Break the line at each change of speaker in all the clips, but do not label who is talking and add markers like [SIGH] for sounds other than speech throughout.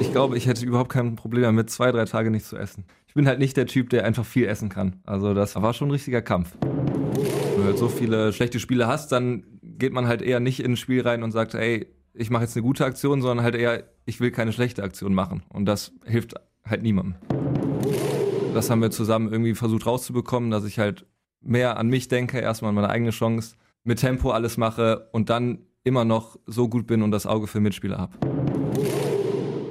Ich glaube, ich hätte überhaupt kein Problem damit, zwei, drei Tage nicht zu essen. Ich bin halt nicht der Typ, der einfach viel essen kann. Also das war schon ein richtiger Kampf. Wenn du halt so viele schlechte Spiele hast, dann geht man halt eher nicht in ein Spiel rein und sagt, ey, ich mache jetzt eine gute Aktion, sondern halt eher, ich will keine schlechte Aktion machen. Und das hilft halt niemandem. Das haben wir zusammen irgendwie versucht rauszubekommen, dass ich halt mehr an mich denke, erstmal an meine eigene Chance, mit Tempo alles mache und dann immer noch so gut bin und das Auge für Mitspieler habe.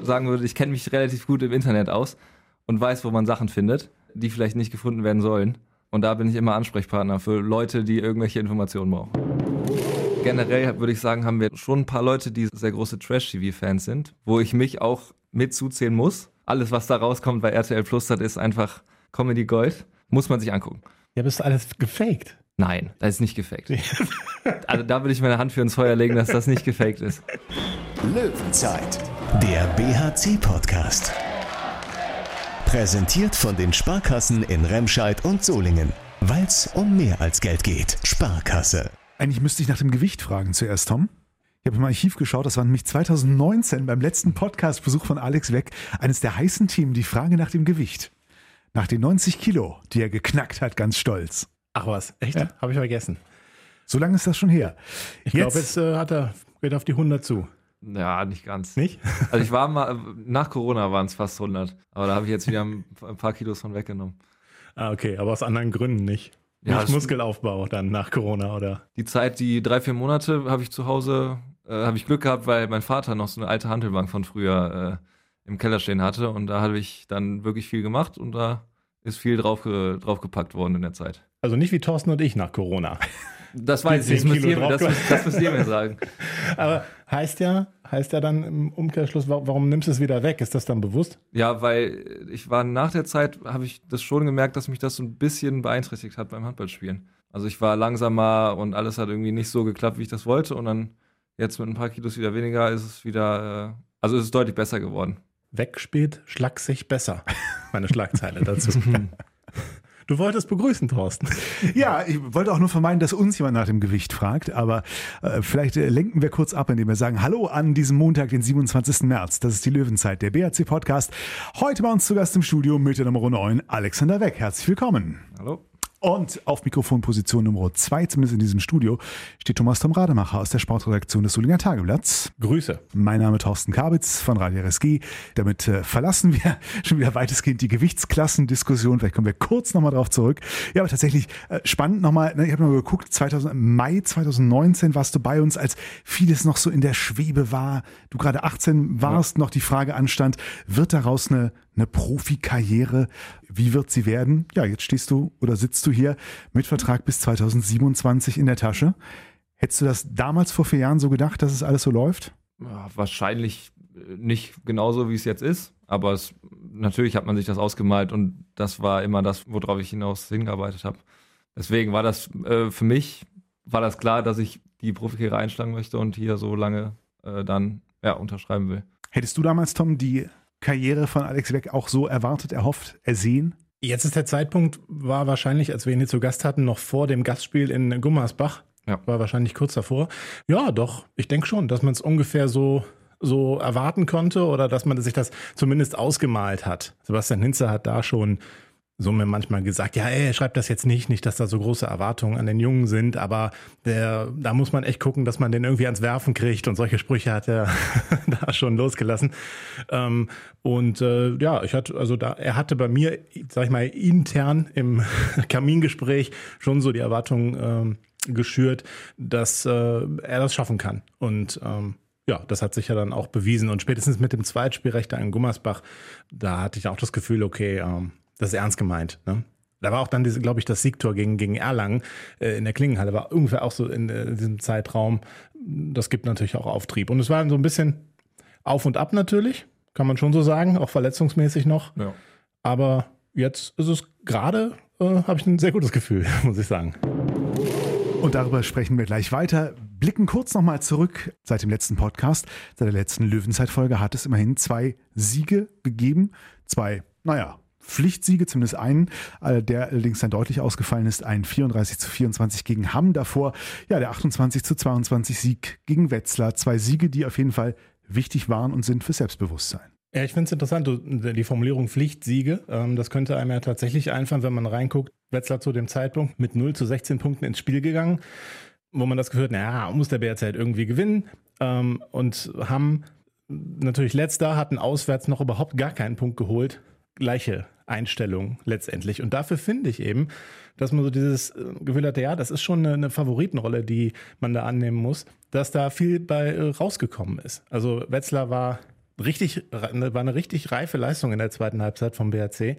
Sagen würde, ich kenne mich relativ gut im Internet aus und weiß, wo man Sachen findet, die vielleicht nicht gefunden werden sollen. Und da bin ich immer Ansprechpartner für Leute, die irgendwelche Informationen brauchen. Generell würde ich sagen, haben wir schon ein paar Leute, die sehr große Trash-TV-Fans sind, wo ich mich auch mit muss. Alles, was da rauskommt bei RTL Plus, das ist einfach Comedy Gold. Muss man sich angucken.
Ja, bist alles gefaked?
Nein, das ist nicht gefaked. [LAUGHS] also da würde ich meine Hand für ins Feuer legen, dass das nicht gefaked ist.
Löwenzeit, der BHC-Podcast. Präsentiert von den Sparkassen in Remscheid und Solingen. Weil es um mehr als Geld geht. Sparkasse.
Eigentlich müsste ich nach dem Gewicht fragen zuerst, Tom. Ich habe im Archiv geschaut, das war nämlich 2019 beim letzten Podcast-Besuch von Alex Weck eines der heißen Themen, die Frage nach dem Gewicht. Nach den 90 Kilo, die er geknackt hat, ganz stolz.
Ach was, echt?
Ja.
Habe ich vergessen.
So lange ist das schon her.
Ich glaube, jetzt äh, hat er, geht auf die 100 zu.
Ja, nicht ganz.
Nicht? [LAUGHS]
Also ich war mal, nach Corona waren es fast 100. Aber da habe ich jetzt wieder ein paar Kilos von weggenommen.
Ah, okay, aber aus anderen Gründen nicht.
Ja,
nicht Muskelaufbau dann nach Corona, oder?
Die Zeit, die drei, vier Monate, habe ich zu Hause, äh, habe ich Glück gehabt, weil mein Vater noch so eine alte Handelbank von früher äh, im Keller stehen hatte. Und da habe ich dann wirklich viel gemacht und da ist viel drauf, draufgepackt worden in der Zeit.
Also nicht wie Thorsten und ich nach Corona.
Das weiß ich, das
10
müsst, ihr, das, das müsst ihr mir sagen. [LAUGHS]
Aber heißt ja, heißt ja dann im Umkehrschluss, wa- warum nimmst du es wieder weg? Ist das dann bewusst?
Ja, weil ich war nach der Zeit, habe ich das schon gemerkt, dass mich das so ein bisschen beeinträchtigt hat beim Handballspielen. Also ich war langsamer und alles hat irgendwie nicht so geklappt, wie ich das wollte. Und dann jetzt mit ein paar Kilos wieder weniger ist es wieder, äh, also ist es deutlich besser geworden.
Wegspielt, schlag sich besser. [LAUGHS] Meine Schlagzeile dazu. [LAUGHS] Du wolltest begrüßen, Thorsten. [LAUGHS]
Ja, ich wollte auch nur vermeiden, dass uns jemand nach dem Gewicht fragt, aber äh, vielleicht äh, lenken wir kurz ab, indem wir sagen, hallo an diesem Montag, den 27. März. Das ist die Löwenzeit, der BRC Podcast. Heute bei uns zu Gast im Studio mit der Nummer 9, Alexander Weck. Herzlich willkommen.
Hallo?
Und auf Mikrofonposition Nummer 2, zumindest in diesem Studio, steht Thomas Tom Rademacher aus der Sportredaktion des Solinger Tageblatts.
Grüße.
Mein Name Thorsten Kabitz von Radio RSG. Damit äh, verlassen wir [LAUGHS] schon wieder weitestgehend die Gewichtsklassendiskussion. Vielleicht kommen wir kurz nochmal drauf zurück. Ja, aber tatsächlich äh, spannend nochmal. Ne, ich habe mal geguckt, 2000, im Mai 2019 warst du bei uns, als vieles noch so in der Schwebe war. Du gerade 18 warst, noch die Frage anstand, wird daraus eine, eine Profikarriere? Wie wird sie werden? Ja, jetzt stehst du oder sitzt du hier mit Vertrag bis 2027 in der Tasche. Hättest du das damals vor vier Jahren so gedacht, dass es alles so läuft?
Ja, wahrscheinlich äh, nicht genauso, wie es jetzt ist. Aber es, natürlich hat man sich das ausgemalt und das war immer das, worauf ich hinaus hingearbeitet habe. Deswegen war das äh, für mich, war das klar, dass ich die Profikarriere einschlagen möchte und hier so lange äh, dann ja, unterschreiben will.
Hättest du damals, Tom, die Karriere von Alex Weck auch so erwartet, erhofft, ersehen?
Jetzt ist der Zeitpunkt, war wahrscheinlich, als wir ihn hier zu Gast hatten, noch vor dem Gastspiel in Gummersbach.
Ja.
War wahrscheinlich kurz davor. Ja, doch, ich denke schon, dass man es ungefähr so, so erwarten konnte oder dass man sich das zumindest ausgemalt hat. Sebastian Hinze hat da schon so mir manchmal gesagt, ja, ey, schreibt das jetzt nicht, nicht, dass da so große Erwartungen an den Jungen sind, aber der, da muss man echt gucken, dass man den irgendwie ans Werfen kriegt und solche Sprüche hat er [LAUGHS] da schon losgelassen. Ähm, und äh, ja, ich hatte, also da, er hatte bei mir, sag ich mal, intern im [LAUGHS] Kamingespräch schon so die Erwartung ähm, geschürt, dass äh, er das schaffen kann. Und ähm, ja, das hat sich ja dann auch bewiesen. Und spätestens mit dem Zweitspielrecht in Gummersbach, da hatte ich auch das Gefühl, okay, ähm, das ist ernst gemeint. Ne? Da war auch dann, diese, glaube ich, das Siegtor gegen, gegen Erlangen äh, in der Klingenhalle, war ungefähr auch so in, äh, diesem Zeitraum. Das gibt natürlich auch Auftrieb. Und es war so ein bisschen auf und ab natürlich, kann man schon so sagen, auch verletzungsmäßig noch.
Ja.
Aber jetzt ist es gerade, äh, habe ich ein sehr gutes Gefühl, [LAUGHS] muss ich sagen.
Und darüber sprechen wir gleich weiter. Blicken kurz nochmal zurück. Seit dem letzten Podcast, seit der letzten Löwenzeitfolge hat es immerhin zwei Siege gegeben. Zwei, naja, Pflichtsiege, zumindest einen, äh, der allerdings dann deutlich ausgefallen ist. Ein 34 zu 24 gegen Hamm davor. Ja, der 28 zu 22 Sieg gegen Wetzlar. Zwei Siege, die auf jeden Fall wichtig waren und sind für Selbstbewusstsein.
Ja, ich finde es interessant, die Formulierung Pflichtsiege. Ähm, das könnte einem ja tatsächlich einfallen, wenn man reinguckt. Wetzlar zu dem Zeitpunkt mit 0 zu 16 Punkten ins Spiel gegangen, wo man das hat, naja, muss der BRC halt irgendwie gewinnen. Ähm, und haben natürlich letzter, hatten auswärts noch überhaupt gar keinen Punkt geholt. Gleiche Einstellung letztendlich. Und dafür finde ich eben, dass man so dieses äh, Gefühl hatte, ja, das ist schon eine, Favoritenrolle, die man da annehmen muss, dass da viel bei äh, rausgekommen ist. Also Wetzlar war richtig, war eine richtig reife Leistung in der zweiten Halbzeit vom BRC.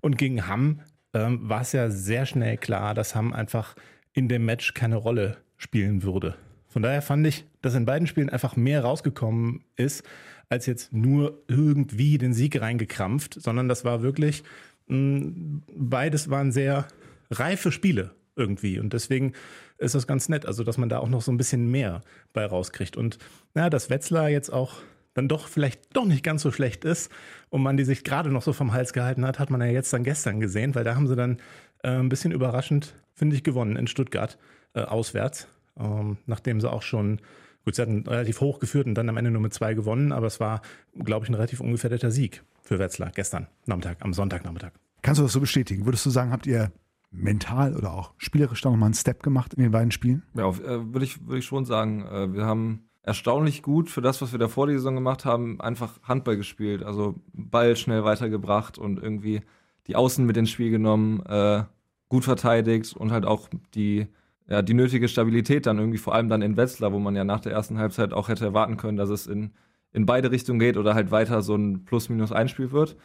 Und gegen Hamm ähm, war es ja sehr schnell klar, dass Hamm einfach in dem Match keine Rolle spielen würde. Von daher fand ich, dass in beiden Spielen einfach mehr rausgekommen ist, als jetzt nur irgendwie den Sieg reingekrampft, sondern das war wirklich, mh, mm, beides waren sehr reife Spiele irgendwie. Und deswegen ist das ganz nett, also dass man da auch noch so ein bisschen mehr bei rauskriegt. Und ja, dass Wetzlar jetzt auch dann doch vielleicht doch nicht ganz so schlecht ist und man die sich gerade noch so vom Hals gehalten hat, hat man ja jetzt dann gestern gesehen, weil da haben sie dann äh, ein bisschen überraschend, finde ich, gewonnen in Stuttgart äh, auswärts, ähm, nachdem sie auch schon Gut, sie hatten relativ hoch geführt und dann am Ende nur mit zwei gewonnen, aber es war, glaube ich, ein relativ ungefährdeter Sieg für Wetzlar gestern Nachmittag, am Sonntagnachmittag.
Kannst du das so bestätigen? Würdest du sagen, habt ihr mental oder auch spielerisch da nochmal einen Step gemacht in den beiden Spielen?
Ja, äh, würde ich, würd ich schon sagen. Äh, wir haben erstaunlich gut für das, was wir da vor der Saison gemacht haben, einfach Handball gespielt. Also Ball schnell weitergebracht und irgendwie die Außen mit ins Spiel genommen, äh, gut verteidigt und halt auch die ja, die nötige Stabilität dann irgendwie, vor allem dann in Wetzlar, wo man ja nach der ersten Halbzeit auch hätte erwarten können, dass es in, in beide Richtungen geht oder halt weiter so ein Plus-Minus-Einspiel wird.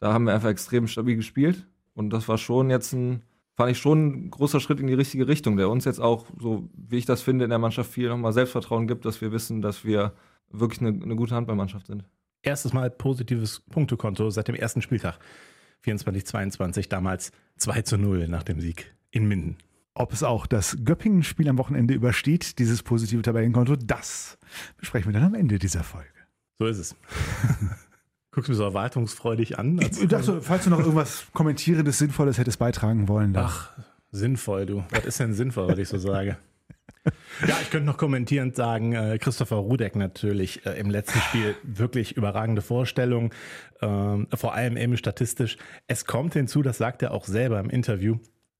Da haben wir einfach extrem stabil gespielt und das war schon jetzt ein, fand ich schon ein großer Schritt in die richtige Richtung, der uns jetzt auch, so wie ich das finde, in der Mannschaft viel nochmal Selbstvertrauen gibt, dass wir wissen, dass wir wirklich eine, eine gute Handballmannschaft sind.
Erstes Mal positives Punktekonto seit dem ersten Spieltag. 24-22, damals 2 zu 0 nach dem Sieg in Minden.
Ob es auch das Göppingen-Spiel am Wochenende übersteht, dieses positive Tabellenkonto, das besprechen wir dann am Ende dieser Folge.
So ist es. [LAUGHS] Guckst du mich so erwartungsfreudig an?
Ich dachte, falls du noch irgendwas Kommentierendes, Sinnvolles hättest beitragen wollen.
Dann. Ach, sinnvoll, du. Was ist denn sinnvoll, was ich so sage? Ja, ich könnte noch kommentierend sagen, äh, Christopher Rudek natürlich äh, im letzten Spiel wirklich überragende Vorstellung, ähm, vor allem eben statistisch. Es kommt hinzu, das sagt er auch selber im Interview,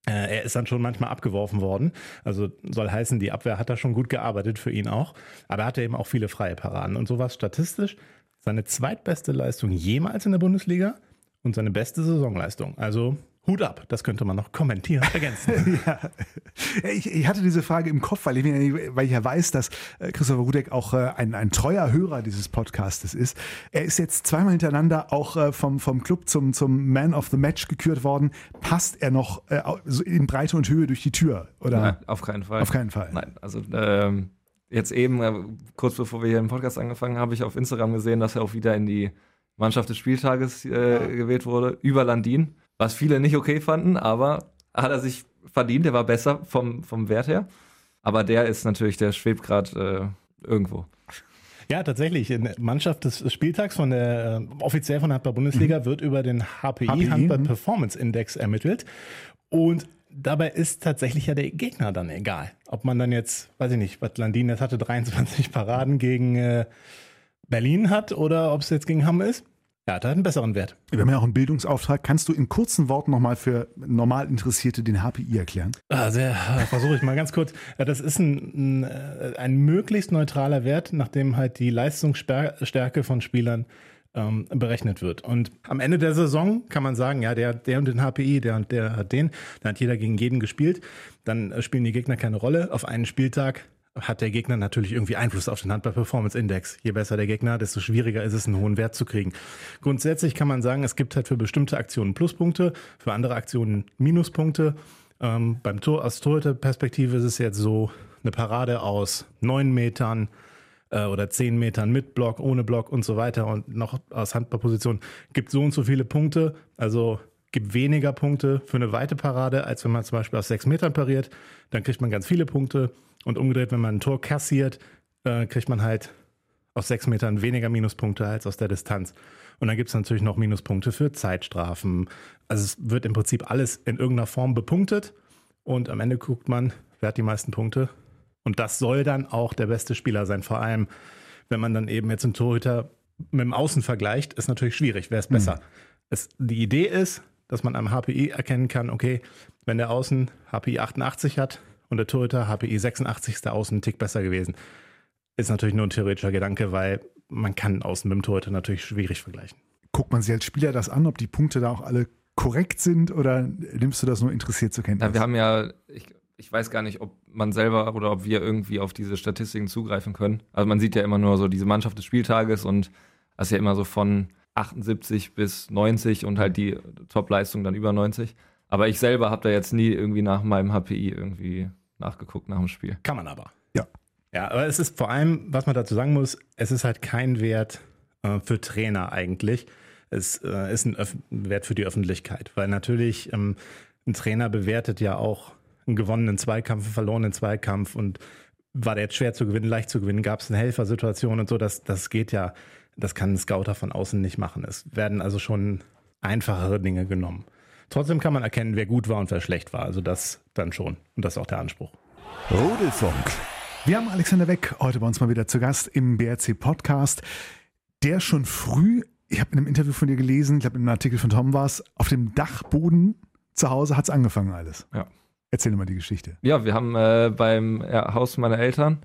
er ist dann schon manchmal abgeworfen worden. Also soll heißen, die Abwehr hat da schon gut gearbeitet für ihn auch. Aber er hatte eben auch viele freie Paraden. Und sowas statistisch seine zweitbeste Leistung jemals in der Bundesliga und seine beste Saisonleistung. Also Hut ab, das könnte man noch kommentieren, ergänzen. [LAUGHS]
ja. ich, ich, hatte diese Frage im Kopf, weil ich, weil ich ja weiß, dass äh, Christopher Rudek auch äh, ein, ein treuer Hörer dieses Podcastes ist. Er ist jetzt zweimal hintereinander auch äh, vom, vom Club zum, zum Man of the Match gekürt worden. Passt er noch in Breite und Höhe durch die Tür? Oder?
Nein, auf keinen Fall.
Auf keinen Fall.
Nein, also ähm, jetzt eben, kurz bevor wir hier im Podcast angefangen haben, habe ich auf Instagram gesehen, dass er auch wieder in die Mannschaft des Spieltages äh, ja. gewählt wurde, über Landin was viele nicht okay fanden, aber hat er sich verdient, der war besser vom, vom Wert her. Aber der ist natürlich, der schwebt gerade äh, irgendwo.
Ja, tatsächlich. In Mannschaft des Spieltags von der äh, offiziell von der Handball-Bundesliga mhm. wird über den HPI, HPI Handball Performance Index ermittelt. Und dabei ist tatsächlich ja der Gegner dann egal. Ob man dann jetzt, weiß ich nicht, was Landin jetzt hatte, 23 Paraden gegen äh, Berlin hat oder ob es jetzt gegen Hamm ist. Ja, da hat einen besseren Wert.
Wir haben ja auch einen Bildungsauftrag. Kannst du in kurzen Worten nochmal für normal Interessierte den HPI erklären?
Sehr, versuche ich mal ganz kurz. Ja, das ist ein, ein, äh, ein, möglichst neutraler Wert, nachdem halt die Leistungsstärke von Spielern ähm, berechnet wird. Und am Ende der Saison kann man sagen, ja, der, der und den HPI, der und der hat den, dann hat jeder gegen jeden gespielt. Dann äh, spielen die Gegner keine Rolle. Auf einen Spieltag hat der Gegner natürlich irgendwie Einfluss auf den Handball-Performance-Index. Je besser der Gegner, desto schwieriger ist es, einen hohen Wert zu kriegen. Grundsätzlich kann man sagen, es gibt halt für bestimmte Aktionen Pluspunkte, für andere Aktionen Minuspunkte. Ähm, beim Tor, aus Torhüter-Perspektive ist es jetzt so, eine Parade aus neun Metern äh, oder zehn Metern mit Block, ohne Block und so weiter und noch aus Handballposition gibt so und so viele Punkte. Also gibt weniger Punkte für eine weite Parade, als wenn man zum Beispiel aus sechs Metern pariert. Dann kriegt man ganz viele Punkte. Und umgedreht, wenn man ein Tor kassiert, äh, kriegt man halt aus sechs Metern weniger Minuspunkte als aus der Distanz. Und dann gibt es natürlich noch Minuspunkte für Zeitstrafen. Also es wird im Prinzip alles in irgendeiner Form bepunktet. Und am Ende guckt man, wer hat die meisten Punkte. Und das soll dann auch der beste Spieler sein. Vor allem, wenn man dann eben jetzt einen Torhüter mit dem Außen vergleicht, ist natürlich schwierig. Wer ist besser? Mhm. Es, die Idee ist, dass man am HPI erkennen kann, okay, wenn der Außen HPI 88 hat und der Torhüter HPI 86 ist der Außen einen Tick besser gewesen. Ist natürlich nur ein theoretischer Gedanke, weil man kann Außen mit dem Torhüter natürlich schwierig vergleichen.
Guckt man sich als Spieler das an, ob die Punkte da auch alle korrekt sind oder nimmst du das nur interessiert zur Kenntnis?
Ja, wir haben ja, ich, ich weiß gar nicht, ob man selber oder ob wir irgendwie auf diese Statistiken zugreifen können. Also man sieht ja immer nur so diese Mannschaft des Spieltages und das ist ja immer so von 78 bis 90 und halt die Top-Leistung dann über 90. Aber ich selber habe da jetzt nie irgendwie nach meinem HPI irgendwie nachgeguckt nach dem Spiel.
Kann man aber.
Ja.
Ja, aber es ist vor allem, was man dazu sagen muss, es ist halt kein Wert äh, für Trainer eigentlich es äh, ist ein Öf Wert für die Öffentlichkeit, weil natürlich ähm, ein Trainer bewertet ja auch einen gewonnenen Zweikampf, einen verlorenen Zweikampf und war der jetzt schwer zu gewinnen, leicht zu gewinnen, gab es eine Helfersituation und so, das, das geht ja, das kann ein Scouter von außen nicht machen. Es werden also schon einfachere Dinge genommen. Trotzdem kann man erkennen, wer gut war und wer schlecht war. Also das dann schon. Und das ist auch der Anspruch.
Rudelfunk.
Wir haben Alexander Weck heute bei uns mal wieder zu Gast im BRC Podcast, der schon früh ich habe in einem Interview von dir gelesen, ich glaube in einem Artikel von Tom war es, auf dem Dachboden zu Hause hat es angefangen alles.
Ja.
Erzähl mal die Geschichte.
Ja, wir haben äh, beim ja, Haus meiner Eltern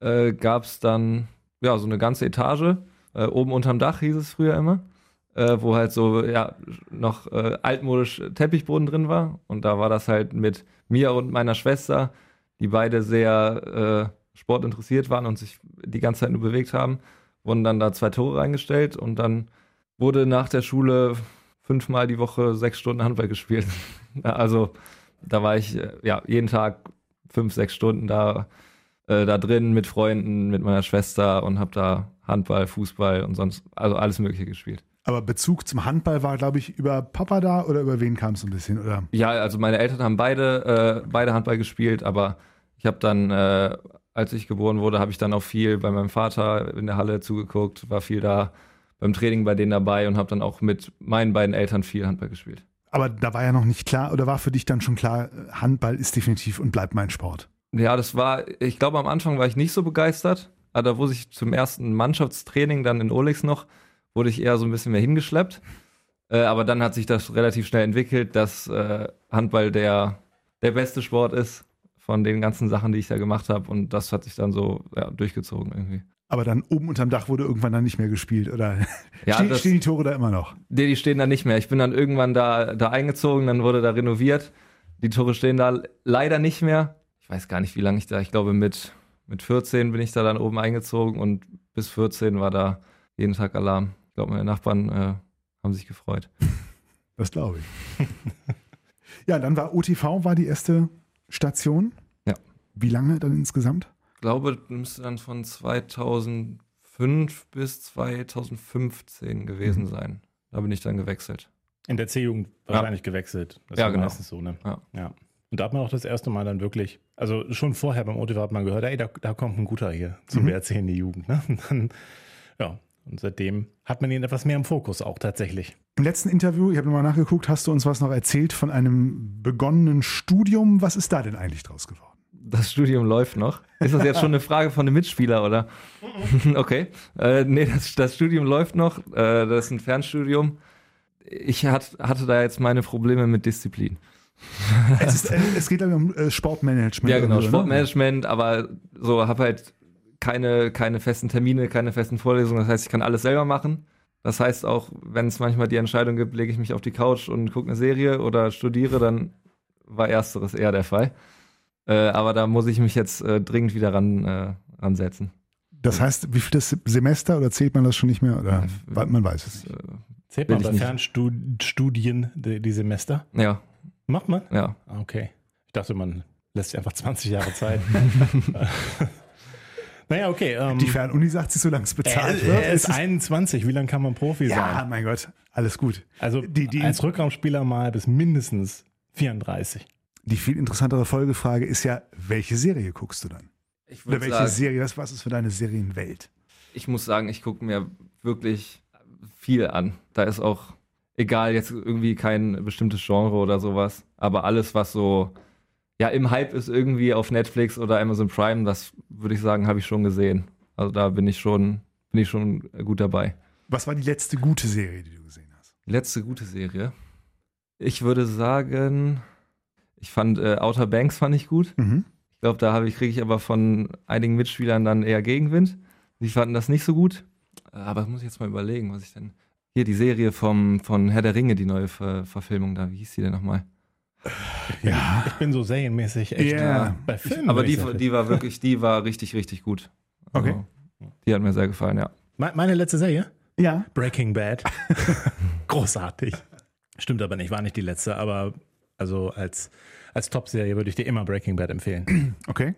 äh, gab es dann ja so eine ganze Etage, äh, oben unterm Dach hieß es früher immer, äh, wo halt so ja noch äh, altmodisch Teppichboden drin war. Und da war das halt mit mir und meiner Schwester, die beide sehr äh, sportinteressiert waren und sich die ganze Zeit nur bewegt haben wurden dann da zwei Tore reingestellt und dann wurde nach der Schule fünfmal die Woche sechs Stunden Handball gespielt. [LAUGHS] also da war ich äh, ja jeden Tag fünf, sechs Stunden da, äh, da drin mit Freunden, mit meiner Schwester und habe da Handball, Fußball und sonst, also alles Mögliche gespielt.
Aber Bezug zum Handball war, glaube ich, über Papa da oder über wen kam es ein bisschen, oder?
Ja, also meine Eltern haben beide, äh, beide Handball gespielt, aber ich habe dann äh, als ich geboren wurde, habe ich dann auch viel bei meinem Vater in der Halle zugeguckt, war viel da beim Training bei denen dabei und habe dann auch mit meinen beiden Eltern viel Handball gespielt.
Aber da war ja noch nicht klar, oder war für dich dann schon klar, Handball ist definitiv und bleibt mein Sport?
Ja, das war, ich glaube, am Anfang war ich nicht so begeistert. Aber da wurde ich zum ersten Mannschaftstraining dann in Olix noch, wurde ich eher so ein bisschen mehr hingeschleppt. Äh, aber dann hat sich das relativ schnell entwickelt, dass äh, Handball der, der beste Sport ist von den ganzen Sachen, die ich da gemacht habe. Und das hat sich dann so ja, durchgezogen irgendwie.
Aber dann oben unterm Dach wurde irgendwann dann nicht mehr gespielt, oder?
Ja, [LAUGHS]
Ste
das,
stehen die Tore da immer noch?
Nee, die stehen da nicht mehr. Ich bin dann irgendwann da, da eingezogen, dann wurde da renoviert. Die Tore stehen da leider nicht mehr. Ich weiß gar nicht, wie lange ich da, ich glaube mit, mit 14 bin ich da dann oben eingezogen und bis 14 war da jeden Tag Alarm. Ich glaube, meine Nachbarn äh, haben sich gefreut. [LAUGHS]
Das glaube ich. [LAUGHS] ja, dann war OTV war die erste Station.
Ja.
Wie lange dann insgesamt?
Ich glaube, das müsste dann von 2005 bis 2015 gewesen mhm. sein. Da bin ich dann gewechselt.
In der C-Jugend wahrscheinlich ja. gewechselt.
Das ja, genau.
meistens so, ne? Ja. ja. Und da hat man auch das erste Mal dann wirklich, also schon vorher beim OTV hat man gehört, ey, da, da kommt ein guter hier zum mhm. BRC in die Jugend. Ne? [LAUGHS] Und dann, ja, und seitdem hat man ihn etwas mehr im Fokus auch tatsächlich.
Im letzten Interview, ich habe nochmal nachgeguckt, hast du uns was noch erzählt von einem begonnenen Studium. Was ist da denn eigentlich draus geworden?
Das Studium läuft noch. Ist das jetzt schon eine Frage von einem Mitspieler, oder? [LAUGHS] okay. Äh, nee, das, das, Studium läuft noch. Äh, das ist ein Fernstudium. Ich hat, hatte da jetzt meine Probleme mit Disziplin.
es, ist, äh, es, geht um äh, Sportmanagement.
Ja, genau? Sportmanagement, aber so habe halt keine, keine festen Termine, keine festen Vorlesungen. Das heißt, ich kann alles selber machen. Das heißt auch, wenn es manchmal die Entscheidung gibt, lege ich mich auf die Couch und gucke eine Serie oder studiere, dann war ersteres eher der Fall. Äh, aber da muss ich mich jetzt äh, dringend wieder ran äh, ransetzen.
Das heißt, wie viel Semester oder zählt man das schon nicht mehr? Oder ja, man weiß es. Nicht. Äh,
zählt man bei Fernstudien die, die Semester?
Ja.
Macht man?
Ja.
Ah, okay. Ich dachte, man lässt sich einfach 20 Jahre Zeit. [LAUGHS] [LAUGHS] Naja, okay.
Ähm, die Fernuni sagt sich, solange es bezahlt
er,
wird.
Er ist 21. Wie lange kann man Profi
ja,
sein?
Ja, mein Gott. Alles gut.
Also die, die als Rückraumspieler mal bis mindestens 34.
Die viel interessantere Folgefrage ist ja, welche Serie guckst du dann? Oder welche sagen, Serie, was, was ist für deine Serienwelt?
Ich muss sagen, ich gucke mir wirklich viel an. Da ist auch, egal, jetzt irgendwie kein bestimmtes Genre oder sowas, aber alles, was so ja im Hype ist irgendwie auf Netflix oder Amazon Prime, das würde ich sagen, habe ich schon gesehen. Also da bin ich schon, bin ich schon gut dabei.
Was war die letzte gute Serie, die du gesehen hast?
Letzte gute Serie. Ich würde sagen, ich fand äh, Outer Banks fand ich gut.
Mhm.
Ich glaube, da habe ich kriege ich aber von einigen Mitspielern dann eher Gegenwind. Die fanden das nicht so gut. Aber das muss ich jetzt mal überlegen, was ich denn. Hier die Serie vom, von Herr der Ringe, die neue Ver Verfilmung da. Wie hieß die denn nochmal?
Ja.
Ich bin so serienmäßig echt
Ja.
bei Filmen.
Aber die, die war wirklich, die war richtig, richtig gut. Also,
Okay.
Die hat mir sehr gefallen, ja.
Me- Meine letzte Serie?
Ja.
Breaking Bad. [LAUGHS] Großartig. Stimmt aber nicht, war nicht die letzte, aber also als, als Top-Serie würde ich dir immer Breaking Bad empfehlen. [CLEARS THROAT]
Okay.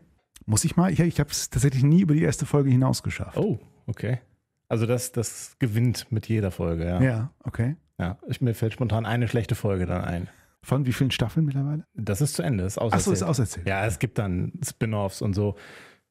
Muss ich mal? Ich, ich habe es tatsächlich nie über die erste Folge hinaus geschafft.
Oh, okay. Also das, das gewinnt mit jeder Folge, ja.
Ja, okay.
ja. Ich, mir fällt spontan eine schlechte Folge dann ein.
Von wie vielen Staffeln mittlerweile?
Das ist zu Ende, ist auserzählt.
Achso, ist auserzählt.
Ja, es gibt dann Spin-offs und so.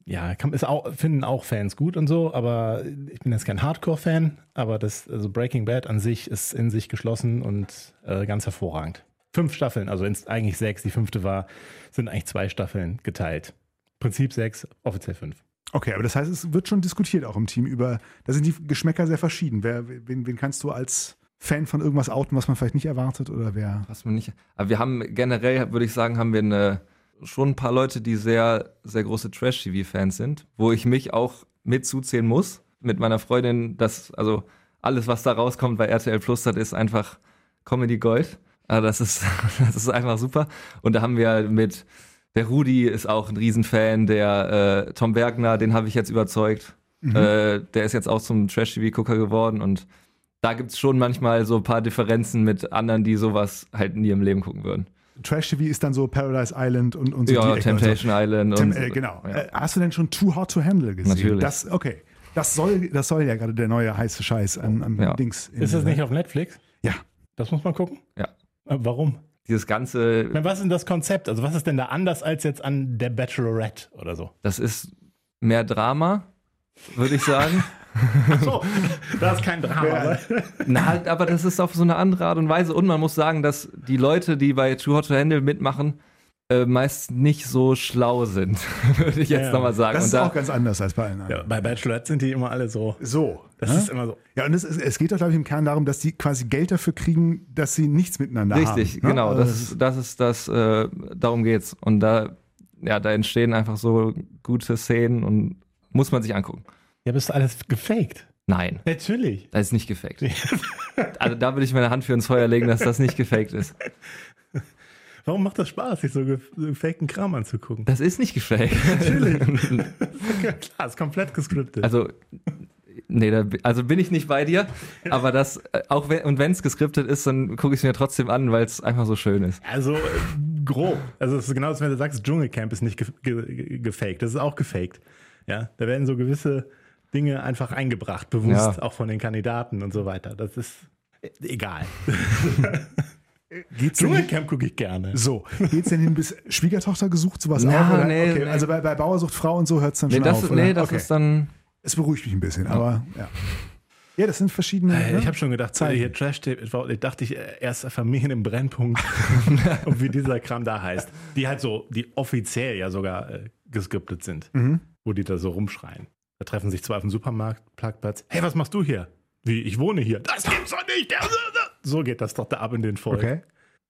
Ja, kann, ist auch, finden auch Fans gut und so, aber ich bin jetzt kein Hardcore-Fan, aber das, also Breaking Bad an sich ist in sich geschlossen und äh, ganz hervorragend. Fünf Staffeln, also ins, eigentlich sechs, die fünfte war, sind eigentlich zwei Staffeln geteilt. Prinzip sechs, offiziell fünf.
Okay, aber das heißt, es wird schon diskutiert auch im Team über, da sind die Geschmäcker sehr verschieden. Wer, wen, wen kannst du als Fan von irgendwas outen, was man vielleicht nicht erwartet oder wer?
Was man nicht. Aber wir haben generell, würde ich sagen, haben wir eine, schon ein paar Leute, die sehr, sehr große Trash-TV-Fans sind, wo ich mich auch mit zuzählen muss. Mit meiner Freundin, das, also alles, was da rauskommt bei RTL Plus, das ist einfach Comedy Gold. Also das ist, [LAUGHS] das ist einfach super. Und da haben wir mit, der Rudi ist auch ein Riesenfan, der äh, Tom Bergner, den habe ich jetzt überzeugt. Äh, der ist jetzt auch zum Trash-TV-Gucker geworden und da gibt's schon manchmal so ein paar Differenzen mit anderen, die sowas halt nie im Leben gucken würden.
Trash TV ist dann so Paradise Island und, und so
Ja, Temptation Island
und so.
und
Tem äh, genau.
Ja.
Äh, hast du denn schon Too Hot to Handle gesehen?
Natürlich.
Das, okay. Das soll, das soll ja gerade der neue heiße Scheiß an, an
Ja.
Dings.
Ist das nicht auf Netflix?
Ja.
Das muss man gucken?
Ja.
Äh, Warum?
Dieses ganze,
Ich meine, Was ist denn das Konzept? Also was ist denn da anders als jetzt an der Bachelorette oder so?
das ist mehr Drama, würde ich sagen.
So, da ist kein Drama.
Na, halt, aber das ist auf so eine andere Art und Weise. Und man muss sagen, dass die Leute, die bei Too Hot to Handle mitmachen, äh, meist nicht so schlau sind, [LAUGHS] würde ich jetzt
Ja.
nochmal sagen.
Das
und
ist
da,
auch ganz anders als bei allen anderen.
Ja, bei Bachelorette sind die immer alle so.
So.
Das
ne?
ist immer so.
Ja, und es, es geht doch, glaube ich, im Kern darum, dass die quasi Geld dafür kriegen, dass sie nichts miteinander haben.
richtig,
ne?
genau.
Also
Das ist das, ist das äh, darum geht's. Und da, ja, da entstehen einfach so gute Szenen und muss man sich angucken.
Ja, bist du alles gefaked?
Nein,
Natürlich.
das ist nicht gefaked. also da würde ich meine Hand für ins Feuer legen, dass das nicht gefaked ist.
Warum macht das Spaß, sich so ge- so gefakten Kram anzugucken?
Das ist nicht gefaked. [LAUGHS]
Ja, klar, ist komplett gescriptet.
Also, nee, da, also bin ich nicht bei dir, aber das, äh, auch wenn, und wenn es geskriptet ist, dann gucke ich es mir trotzdem an, weil es einfach so schön ist.
Also äh, grob. Also es ist genau das, wenn du sagst, Dschungelcamp ist nicht ge ge gefaked. Das ist auch gefaked. Ja, da werden so gewisse Dinge einfach eingebracht, bewusst,
Ja.
auch von den Kandidaten und so weiter. Das ist äh, egal. [LAUGHS]
geht's
Dschungelcamp gucke ich gerne.
so, geht's denn hin bis Schwiegertochter gesucht, sowas
Ja,
auch? Oder?
nee,
okay,
nee.
also bei, bei Bauersucht Frau und so hört's dann
Nee,
schon
das,
auf, oder?
nee, das
okay.
ist dann,
Es beruhigt mich ein bisschen, aber ja. Ja, das sind verschiedene.
Äh,
ne?
Ich habe schon gedacht,
Zeichen.
hier Trash ich dachte ich äh, erst Familien im Brennpunkt [LAUGHS] [LAUGHS] und wie dieser Kram da heißt. Die halt so, die offiziell ja sogar äh, geskriptet sind,
Mhm.
wo die da so rumschreien. Da treffen sich zwei auf dem Supermarktparkplatz. Hey, was machst du hier? Wie, ich wohne hier. Das gibt's doch nicht. So geht das doch da ab in den Folgen.
Okay.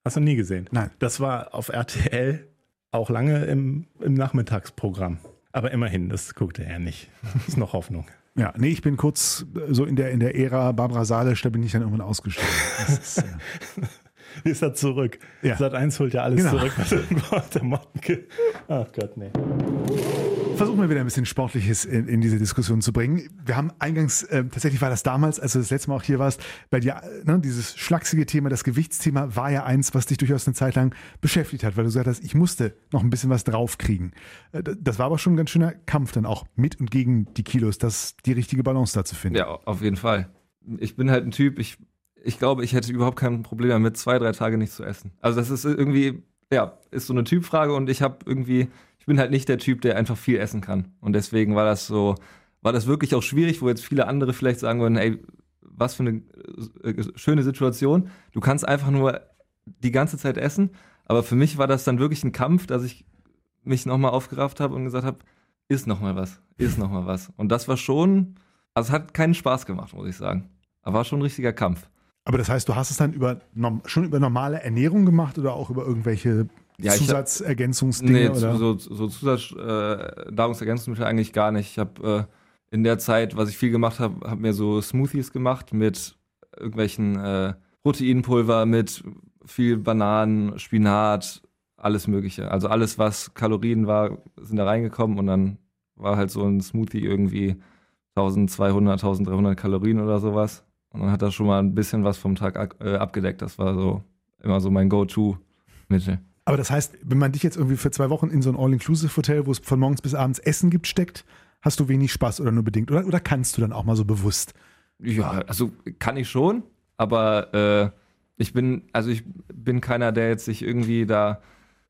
Hast du nie gesehen?
Nein.
Das war auf RTL auch lange im, im Nachmittagsprogramm. Aber immerhin, das guckte er nicht. Das [LAUGHS] ist noch Hoffnung.
Ja, nee, ich bin kurz äh, so in der, in der Ära Barbara Salisch, da bin ich dann irgendwann ausgestiegen. Das ist, äh, [LAUGHS]
ist er zurück?
Ja.
Sat 1 holt ja alles
Genau.
zurück, was [LAUGHS] in der Motke. Ach Gott, nee.
Versuchen wir wieder ein bisschen Sportliches in, in diese Diskussion zu bringen. Wir haben eingangs, äh, tatsächlich war das damals, als du das letzte Mal auch hier warst, bei dir, ne, dieses schlachsige Thema, das Gewichtsthema war ja eins, was dich durchaus eine Zeit lang beschäftigt hat, weil du gesagt hast, ich musste noch ein bisschen was draufkriegen. Äh, das war aber schon ein ganz schöner Kampf dann auch mit und gegen die Kilos, das die richtige Balance da zu finden.
ja, auf jeden Fall. Ich bin halt ein Typ, ich, ich glaube, ich hätte überhaupt kein Problem damit, zwei, drei Tage nicht zu essen. Also das ist irgendwie, ja, ist so eine Typfrage und ich habe irgendwie, ich bin halt nicht der Typ, der einfach viel essen kann. Und deswegen war das so, war das wirklich auch schwierig, wo jetzt viele andere vielleicht sagen würden, ey, was für eine äh, schöne Situation. Du kannst einfach nur die ganze Zeit essen. Aber für mich war das dann wirklich ein Kampf, dass ich mich nochmal aufgerafft habe und gesagt habe, isst noch mal was, isst noch mal was. Und das war schon, also es hat keinen Spaß gemacht, muss ich sagen. war schon ein richtiger Kampf.
Aber das heißt, du hast es dann über schon über normale Ernährung gemacht oder auch über irgendwelche ja, Zusatzergänzungsdinge?
Nee,
oder?
so, so Zusatz-Nahrungsergänzungsmittel äh, eigentlich gar nicht. Ich habe äh, in der Zeit, was ich viel gemacht habe, habe mir so Smoothies gemacht mit irgendwelchen äh, Proteinpulver, mit viel Bananen, Spinat, alles Mögliche. Also alles, was Kalorien war, sind da reingekommen und dann war halt so ein Smoothie irgendwie 1200, 1300 Kalorien oder sowas. Und dann hat das schon mal ein bisschen was vom Tag äh, abgedeckt. Das war so immer so mein Go-To-Mittel.
Aber das heißt, wenn man dich jetzt irgendwie für zwei Wochen in so ein All-Inclusive-Hotel, wo es von morgens bis abends Essen gibt, steckt, hast du wenig Spaß oder nur bedingt? Oder, oder kannst du dann auch mal so bewusst?
Ja, also kann ich schon, aber äh, ich bin, also ich bin keiner, der jetzt sich irgendwie da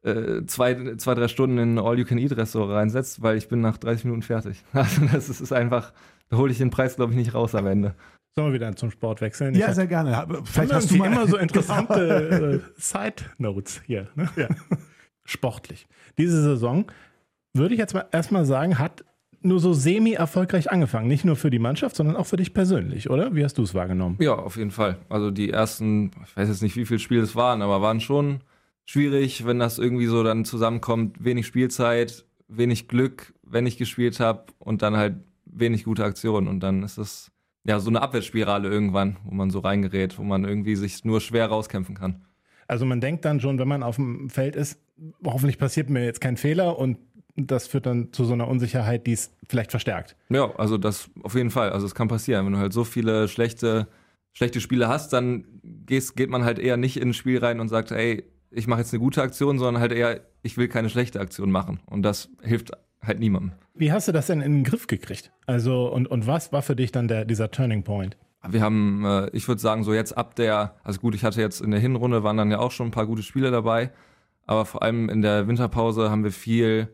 äh, zwei, zwei, drei Stunden in ein All-You-Can-Eat-Restaurant reinsetzt, weil ich bin nach 30 Minuten fertig. [LAUGHS] Also das ist einfach, da hole ich den Preis, glaube ich, nicht raus am Ende.
Sollen wir wieder zum Sport wechseln?
Ja, sehr gerne.
Vielleicht hast du mal immer so [LAUGHS] interessante äh, Side Notes hier. Ne? [LAUGHS] Ja. Sportlich. Diese Saison würde ich jetzt mal erstmal sagen, hat nur so semi-erfolgreich angefangen. Nicht nur für die Mannschaft, sondern auch für dich persönlich, oder? Wie hast du es wahrgenommen?
Ja, auf jeden Fall. Also die ersten, ich weiß jetzt nicht, wie viele Spiele es waren, aber waren schon schwierig, wenn das irgendwie so dann zusammenkommt. Wenig Spielzeit, wenig Glück, wenn ich gespielt habe und dann halt wenig gute Aktionen. Und dann ist das ja so eine Abwärtsspirale irgendwann, wo man so reingerät, wo man irgendwie sich nur schwer rauskämpfen kann.
Also man denkt dann schon, wenn man auf dem Feld ist, hoffentlich passiert mir jetzt kein Fehler und das führt dann zu so einer Unsicherheit, die es vielleicht verstärkt.
Ja, also das auf jeden Fall. Also es kann passieren. Wenn du halt so viele schlechte, schlechte Spiele hast, dann gehst, geht man halt eher nicht in ein Spiel rein und sagt, ey, ich mache jetzt eine gute Aktion, sondern halt eher, ich will keine schlechte Aktion machen. Und das hilft halt niemandem.
Wie hast du das denn in den Griff gekriegt? Also, und, und was war für dich dann der, dieser Turning Point?
Wir haben, äh, ich würde sagen, so jetzt ab der, also gut, ich hatte jetzt in der Hinrunde waren dann ja auch schon ein paar gute Spiele dabei, aber vor allem in der Winterpause haben wir viel,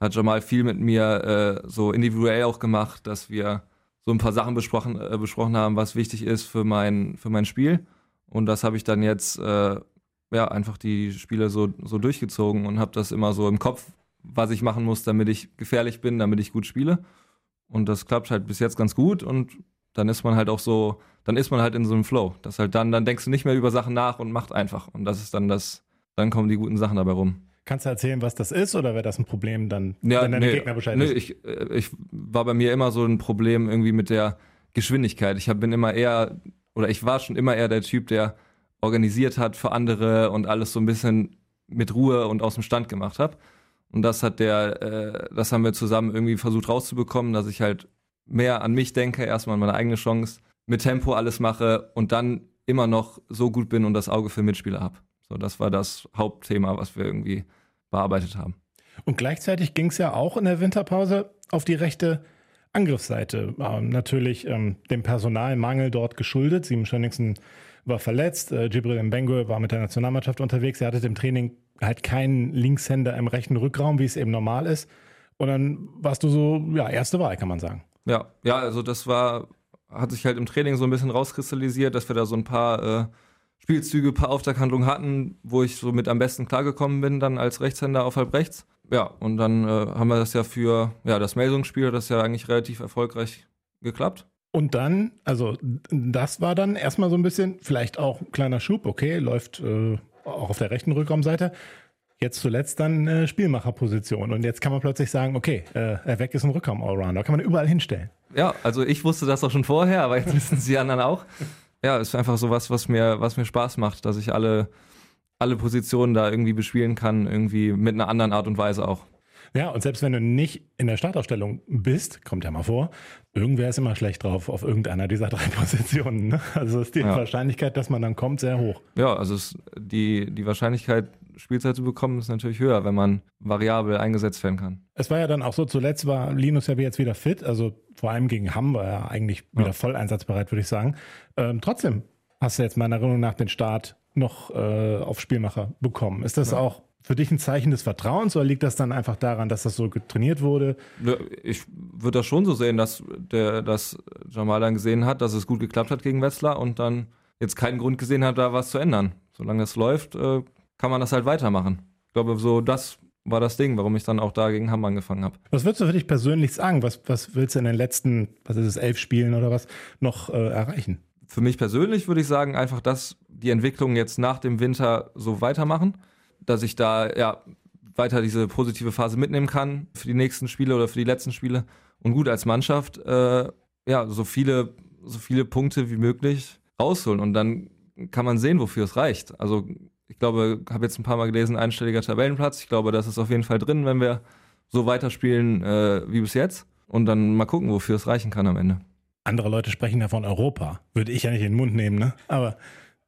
hat Jamal viel mit mir äh, so individuell auch gemacht, dass wir so ein paar Sachen besprochen, äh, besprochen haben, was wichtig ist für mein, für mein Spiel. Und das habe ich dann jetzt äh, ja einfach die Spiele so, so durchgezogen und habe das immer so im Kopf was ich machen muss, damit ich gefährlich bin, damit ich gut spiele. Und das klappt halt bis jetzt ganz gut und dann ist man halt auch so, dann ist man halt in so einem Flow. Das halt dann, dann denkst du nicht mehr über Sachen nach und macht einfach. Und das ist dann das, dann kommen die guten Sachen dabei rum.
Kannst du erzählen, was das ist oder wäre das ein Problem dann,
ja,
wenn deine
nee,
Gegner Bescheid
nee, ich, äh, ich war bei mir immer so ein Problem irgendwie mit der Geschwindigkeit. Ich hab, bin immer eher, oder ich war schon immer eher der Typ, der organisiert hat für andere und alles so ein bisschen mit Ruhe und aus dem Stand gemacht habe. Und das hat der, äh, das haben wir zusammen irgendwie versucht rauszubekommen, dass ich halt mehr an mich denke, erstmal an meine eigene Chance, mit Tempo alles mache und dann immer noch so gut bin und das Auge für Mitspieler habe. So, das war das Hauptthema, was wir irgendwie bearbeitet haben.
Und gleichzeitig ging es ja auch in der Winterpause auf die rechte Angriffsseite. Ähm, natürlich ähm, dem Personalmangel dort geschuldet. Simon Schönningsen war verletzt, äh, Jibril Mbengue war mit der Nationalmannschaft unterwegs. Er hatte im Training halt keinen Linkshänder im rechten Rückraum, wie es eben normal ist. Und dann warst du so, ja, erste Wahl, kann man sagen.
Ja, ja, also das war, hat sich halt im Training so ein bisschen rauskristallisiert, dass wir da so ein paar äh, Spielzüge, paar Auftakthandlungen hatten, wo ich so mit am besten klargekommen bin, dann als Rechtshänder auf halb rechts. Ja, und dann äh, haben wir das ja für ja, das Melsungsspiel, das ist ja eigentlich relativ erfolgreich geklappt.
Und dann, also das war dann erstmal so ein bisschen, vielleicht auch ein kleiner Schub, okay, läuft äh, auch auf der rechten Rückraumseite. Jetzt zuletzt dann äh, Spielmacherposition. Und jetzt kann man plötzlich sagen, okay, äh, weg ist ein Rückraum-Allrounder. Kann man überall hinstellen.
Ja, also ich wusste das auch schon vorher, aber jetzt [LAUGHS] wissen sie anderen auch. Ja, ist einfach so was, was mir, was mir Spaß macht, dass ich alle, alle Positionen da irgendwie bespielen kann, irgendwie mit einer anderen Art und Weise auch.
Ja, und selbst wenn du nicht in der Startaufstellung bist, kommt ja mal vor, irgendwer ist immer schlecht drauf auf irgendeiner dieser drei [LAUGHS] Positionen. Ne? Also ist die ja. Wahrscheinlichkeit, dass man dann kommt, sehr hoch.
Ja, also es, die, die Wahrscheinlichkeit, Spielzeit zu bekommen, ist natürlich höher, wenn man variabel eingesetzt werden kann.
Es war ja dann auch so, zuletzt war Linus ja jetzt wieder fit, also vor allem gegen Hamm war er eigentlich wieder ja. voll einsatzbereit, würde ich sagen. Ähm, trotzdem hast du jetzt meiner Erinnerung nach den Start noch äh, auf Spielmacher bekommen. Ist das ja. auch für dich ein Zeichen des Vertrauens oder liegt das dann einfach daran, dass das so getrainiert wurde?
Ich würde das schon so sehen, dass der, dass Jamal dann gesehen hat, dass es gut geklappt hat gegen Wetzlar und dann jetzt keinen Grund gesehen hat, da was zu ändern. Solange es läuft, äh, kann man das halt weitermachen. Ich glaube, so das war das Ding, warum ich dann auch da gegen Hamm angefangen habe.
Was würdest du für dich persönlich sagen? Was, was willst du in den letzten, was ist es, elf Spielen oder was, noch äh, erreichen?
für mich persönlich würde ich sagen, einfach, dass die Entwicklung jetzt nach dem Winter so weitermachen, dass ich da ja weiter diese positive Phase mitnehmen kann für die nächsten Spiele oder für die letzten Spiele und gut als Mannschaft äh, ja so viele so viele Punkte wie möglich rausholen und dann kann man sehen, wofür es reicht. Also ich glaube, habe jetzt ein paar Mal gelesen, einstelliger Tabellenplatz. Ich glaube, das ist auf jeden Fall drin, wenn wir so weiterspielen äh, wie bis jetzt und dann mal gucken, wofür es reichen kann am Ende.
Andere Leute sprechen ja von Europa. Würde ich ja nicht in den Mund nehmen, ne? Aber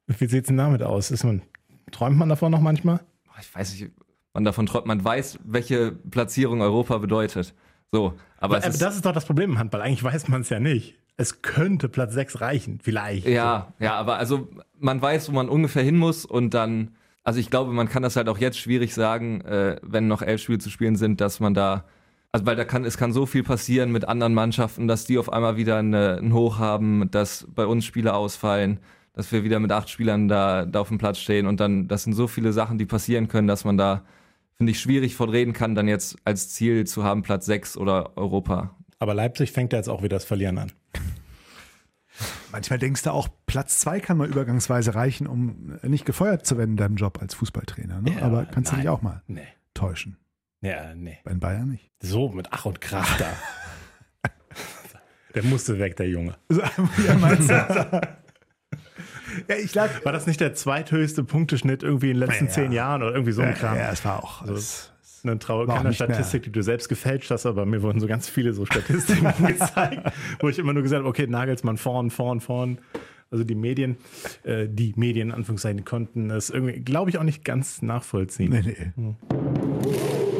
wie sieht es denn damit aus? Man, träumt man davon noch manchmal?
Ich weiß nicht, man davon träumt. Man weiß, welche Platzierung Europa bedeutet. So, aber,
aber
ist,
das ist doch das Problem im Handball. Eigentlich weiß man es ja nicht. Es könnte Platz 6 reichen, vielleicht.
Ja, ja, aber also man weiß, wo man ungefähr hin muss und dann, also ich glaube, man kann das halt auch jetzt schwierig sagen, äh, wenn noch elf Spiele zu spielen sind, dass man da also weil da kann, es kann so viel passieren mit anderen Mannschaften, dass die auf einmal wieder eine, ein Hoch haben, dass bei uns Spiele ausfallen, dass wir wieder mit acht Spielern da, da auf dem Platz stehen und dann, das sind so viele Sachen, die passieren können, dass man da, finde ich, schwierig von reden kann, dann jetzt als Ziel zu haben, Platz sechs oder Europa.
Aber Leipzig fängt ja jetzt auch wieder das Verlieren an.
Manchmal denkst du auch, Platz zwei kann mal übergangsweise reichen, um nicht gefeuert zu werden in deinem Job als Fußballtrainer. Ne?
Ja,
Aber kannst du
nein.
dich auch mal
Nee.
täuschen.
Ja, nee.
Bei den Bayern nicht.
So, mit Ach und Krach da. [LAUGHS] der musste weg, der Junge. [LAUGHS]
ja, meinst du? [LAUGHS] ja, ich lag.
War das nicht der zweithöchste Punkteschnitt irgendwie in den letzten
Ja.
zehn Jahren oder irgendwie so ein Kram?
ja, es war auch.
Also,
alles-
Eine traurige
nicht mehr.
Statistik, die du selbst gefälscht hast, aber mir wurden so ganz viele so Statistiken [LAUGHS] gezeigt, wo ich immer nur gesagt habe, okay, Nagelsmann vorn, vorn, vorn. Also die Medien, äh, die Medien, in Anführungszeichen, konnten das irgendwie, glaube ich, auch nicht ganz nachvollziehen.
Nee, nee.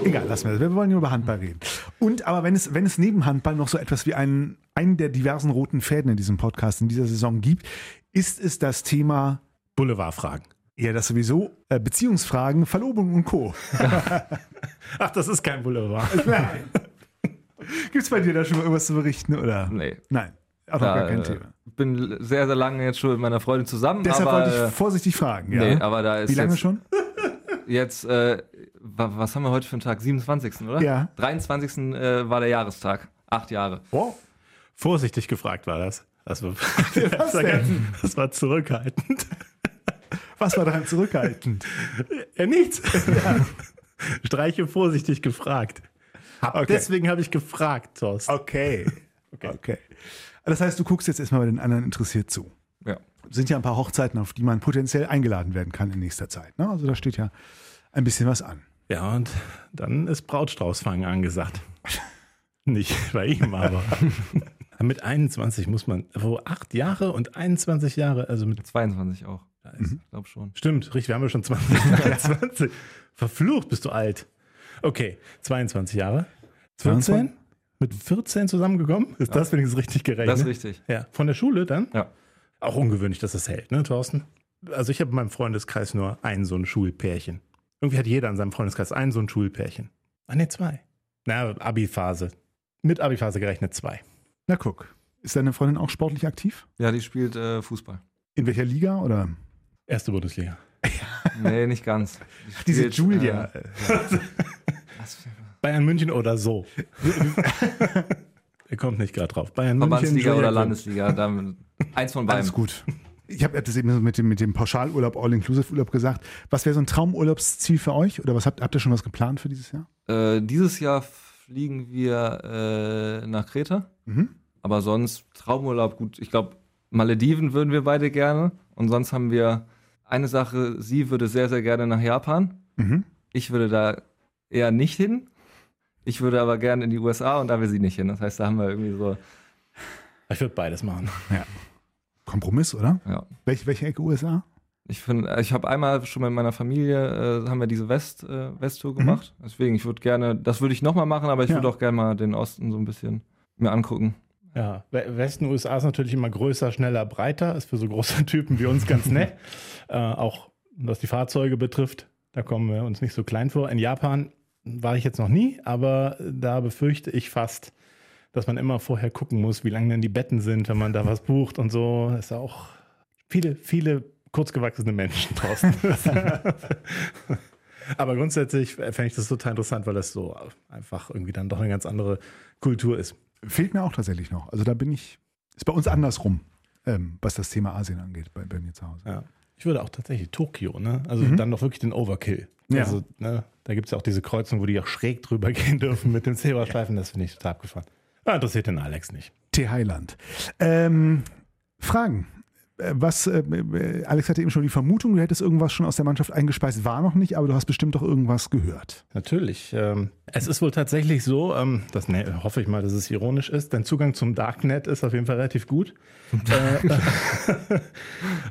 Egal, lassen wir das. Wir wollen nur über Handball reden. Und aber wenn es, wenn es neben Handball noch so etwas wie einen, einen der diversen roten Fäden in diesem Podcast in dieser Saison gibt, ist es das Thema,
Boulevardfragen.
ja, das sowieso, äh, Beziehungsfragen, Verlobung und Co. [LAUGHS]
Ach, das ist kein Boulevard. [LAUGHS]
Gibt es bei dir da schon mal irgendwas zu berichten? Oder?
Nee.
Nein, auch noch
Da,
gar kein
äh,
Thema.
bin sehr, sehr lange jetzt schon mit meiner Freundin zusammen.
Deshalb
aber,
wollte ich vorsichtig fragen. Ja.
Nee, aber da ist
Wie lange
jetzt,
schon? [LAUGHS]
jetzt äh, wa- was haben wir heute für einen Tag? 27. oder?
Ja.
23. Äh, war der Jahrestag. Acht Jahre.
Wow.
Vorsichtig gefragt war das. Das war, [LAUGHS] das war, ganz, das war zurückhaltend.
Was war daran zurückhaltend?
Ja, nichts. Streiche vorsichtig gefragt.
Okay.
Deswegen habe ich gefragt, Thorsten.
Okay. okay. Das heißt, du guckst jetzt erstmal bei den anderen interessiert zu.
Ja.
sind ja ein paar Hochzeiten, auf die man potenziell eingeladen werden kann in nächster Zeit. Ne? Also da steht ja ein bisschen was an.
Ja, und dann ist Brautstraußfangen angesagt. [LAUGHS] Nicht bei ihm, aber. [LAUGHS] mit 21 muss man, wo acht Jahre und 21 Jahre, also mit
22 auch.
Mhm.
Ich glaube schon.
Stimmt, richtig, wir haben ja schon 20, 23. [LAUGHS] [LAUGHS] Verflucht, bist du alt. Okay, 22 Jahre. 14?
22?
Mit 14 zusammengekommen? Ist das wenigstens richtig gerechnet?
Das ist richtig.
Ja, von der Schule dann?
Ja.
Auch ungewöhnlich, dass das hält, ne, Thorsten? Also ich habe in meinem Freundeskreis nur ein so ein Schulpärchen. Irgendwie hat jeder in seinem Freundeskreis ein so ein Schulpärchen. Ah, ne, zwei. Na, Abi-Phase. Mit Abi-Phase gerechnet zwei.
Na guck. Ist deine Freundin auch sportlich aktiv?
Ja, die spielt äh, Fußball.
In welcher Liga? Oder?
Erste Bundesliga. [LAUGHS]
Nee, nicht ganz. Die
Diese
spielt,
Julia.
Äh,
Bayern München oder so. [LAUGHS] er kommt nicht gerade drauf. Bayern München.
Verbandsliga
Julia
oder. Landesliga. Dann, eins von beiden.
Alles gut. Ich habe das eben mit dem, mit dem Pauschalurlaub, All-Inclusive-Urlaub gesagt. Was wäre so ein Traumurlaubsziel für euch? Oder was habt, habt ihr schon was geplant für dieses Jahr?
Äh, dieses Jahr fliegen wir äh, nach Kreta.
Mhm.
Aber sonst Traumurlaub, gut. Ich glaube, Malediven würden wir beide gerne. Und sonst haben wir eine Sache, sie würde sehr, sehr gerne nach Japan.
Mhm.
Ich würde da eher nicht hin. Ich würde aber gerne in die USA und da will sie nicht hin. Das heißt, da haben wir irgendwie so,
Ich würde beides machen.
Kompromiss, oder?
ja.
Welche, welche Ecke USA?
Ich finde, ich habe einmal schon mit meiner Familie, äh, haben wir diese West, äh, Westtour gemacht. Deswegen, ich würde gerne, das würde ich nochmal machen, aber ich
Ja.
würde auch gerne mal den Osten so ein bisschen mir angucken.
Ja, We- Westen USA ist natürlich immer größer, schneller, breiter. Ist für so große [LAUGHS] Typen wie uns ganz nett. [LAUGHS] äh, auch was die Fahrzeuge betrifft, da kommen wir uns nicht so klein vor. In Japan war ich jetzt noch nie, aber da befürchte ich fast, dass man immer vorher gucken muss, wie lang denn die Betten sind, wenn man da was bucht und so. Das ist auch viele, viele kurzgewachsene Menschen draußen. [LAUGHS] aber grundsätzlich fände ich das total interessant, weil das so einfach irgendwie dann doch eine ganz andere Kultur ist.
Fehlt mir auch tatsächlich noch. Also da bin ich, ist bei uns andersrum. ähm, was das Thema Asien angeht, bei, bei mir zu Hause.
Ja. Ich würde auch tatsächlich Tokio, ne? Also
Mhm.
dann doch wirklich den Overkill.
Ja.
Also, ne, da gibt es ja auch diese Kreuzung, wo die auch schräg drüber [LAUGHS] gehen dürfen mit dem Zebrastreifen. Das finde ich total abgefahren. Ah, interessiert den Alex nicht.
T. Heiland. Ähm, Fragen. Äh, Was, äh, äh, Alex hatte eben schon die Vermutung, du hättest irgendwas schon aus der Mannschaft eingespeist, war noch nicht, aber du hast bestimmt doch irgendwas gehört.
Natürlich. Ähm, es ist wohl tatsächlich so, ähm, das ne, hoffe ich mal, dass es ironisch ist, dein Zugang zum Darknet ist auf jeden Fall relativ gut. [LAUGHS] Äh, [LAUGHS]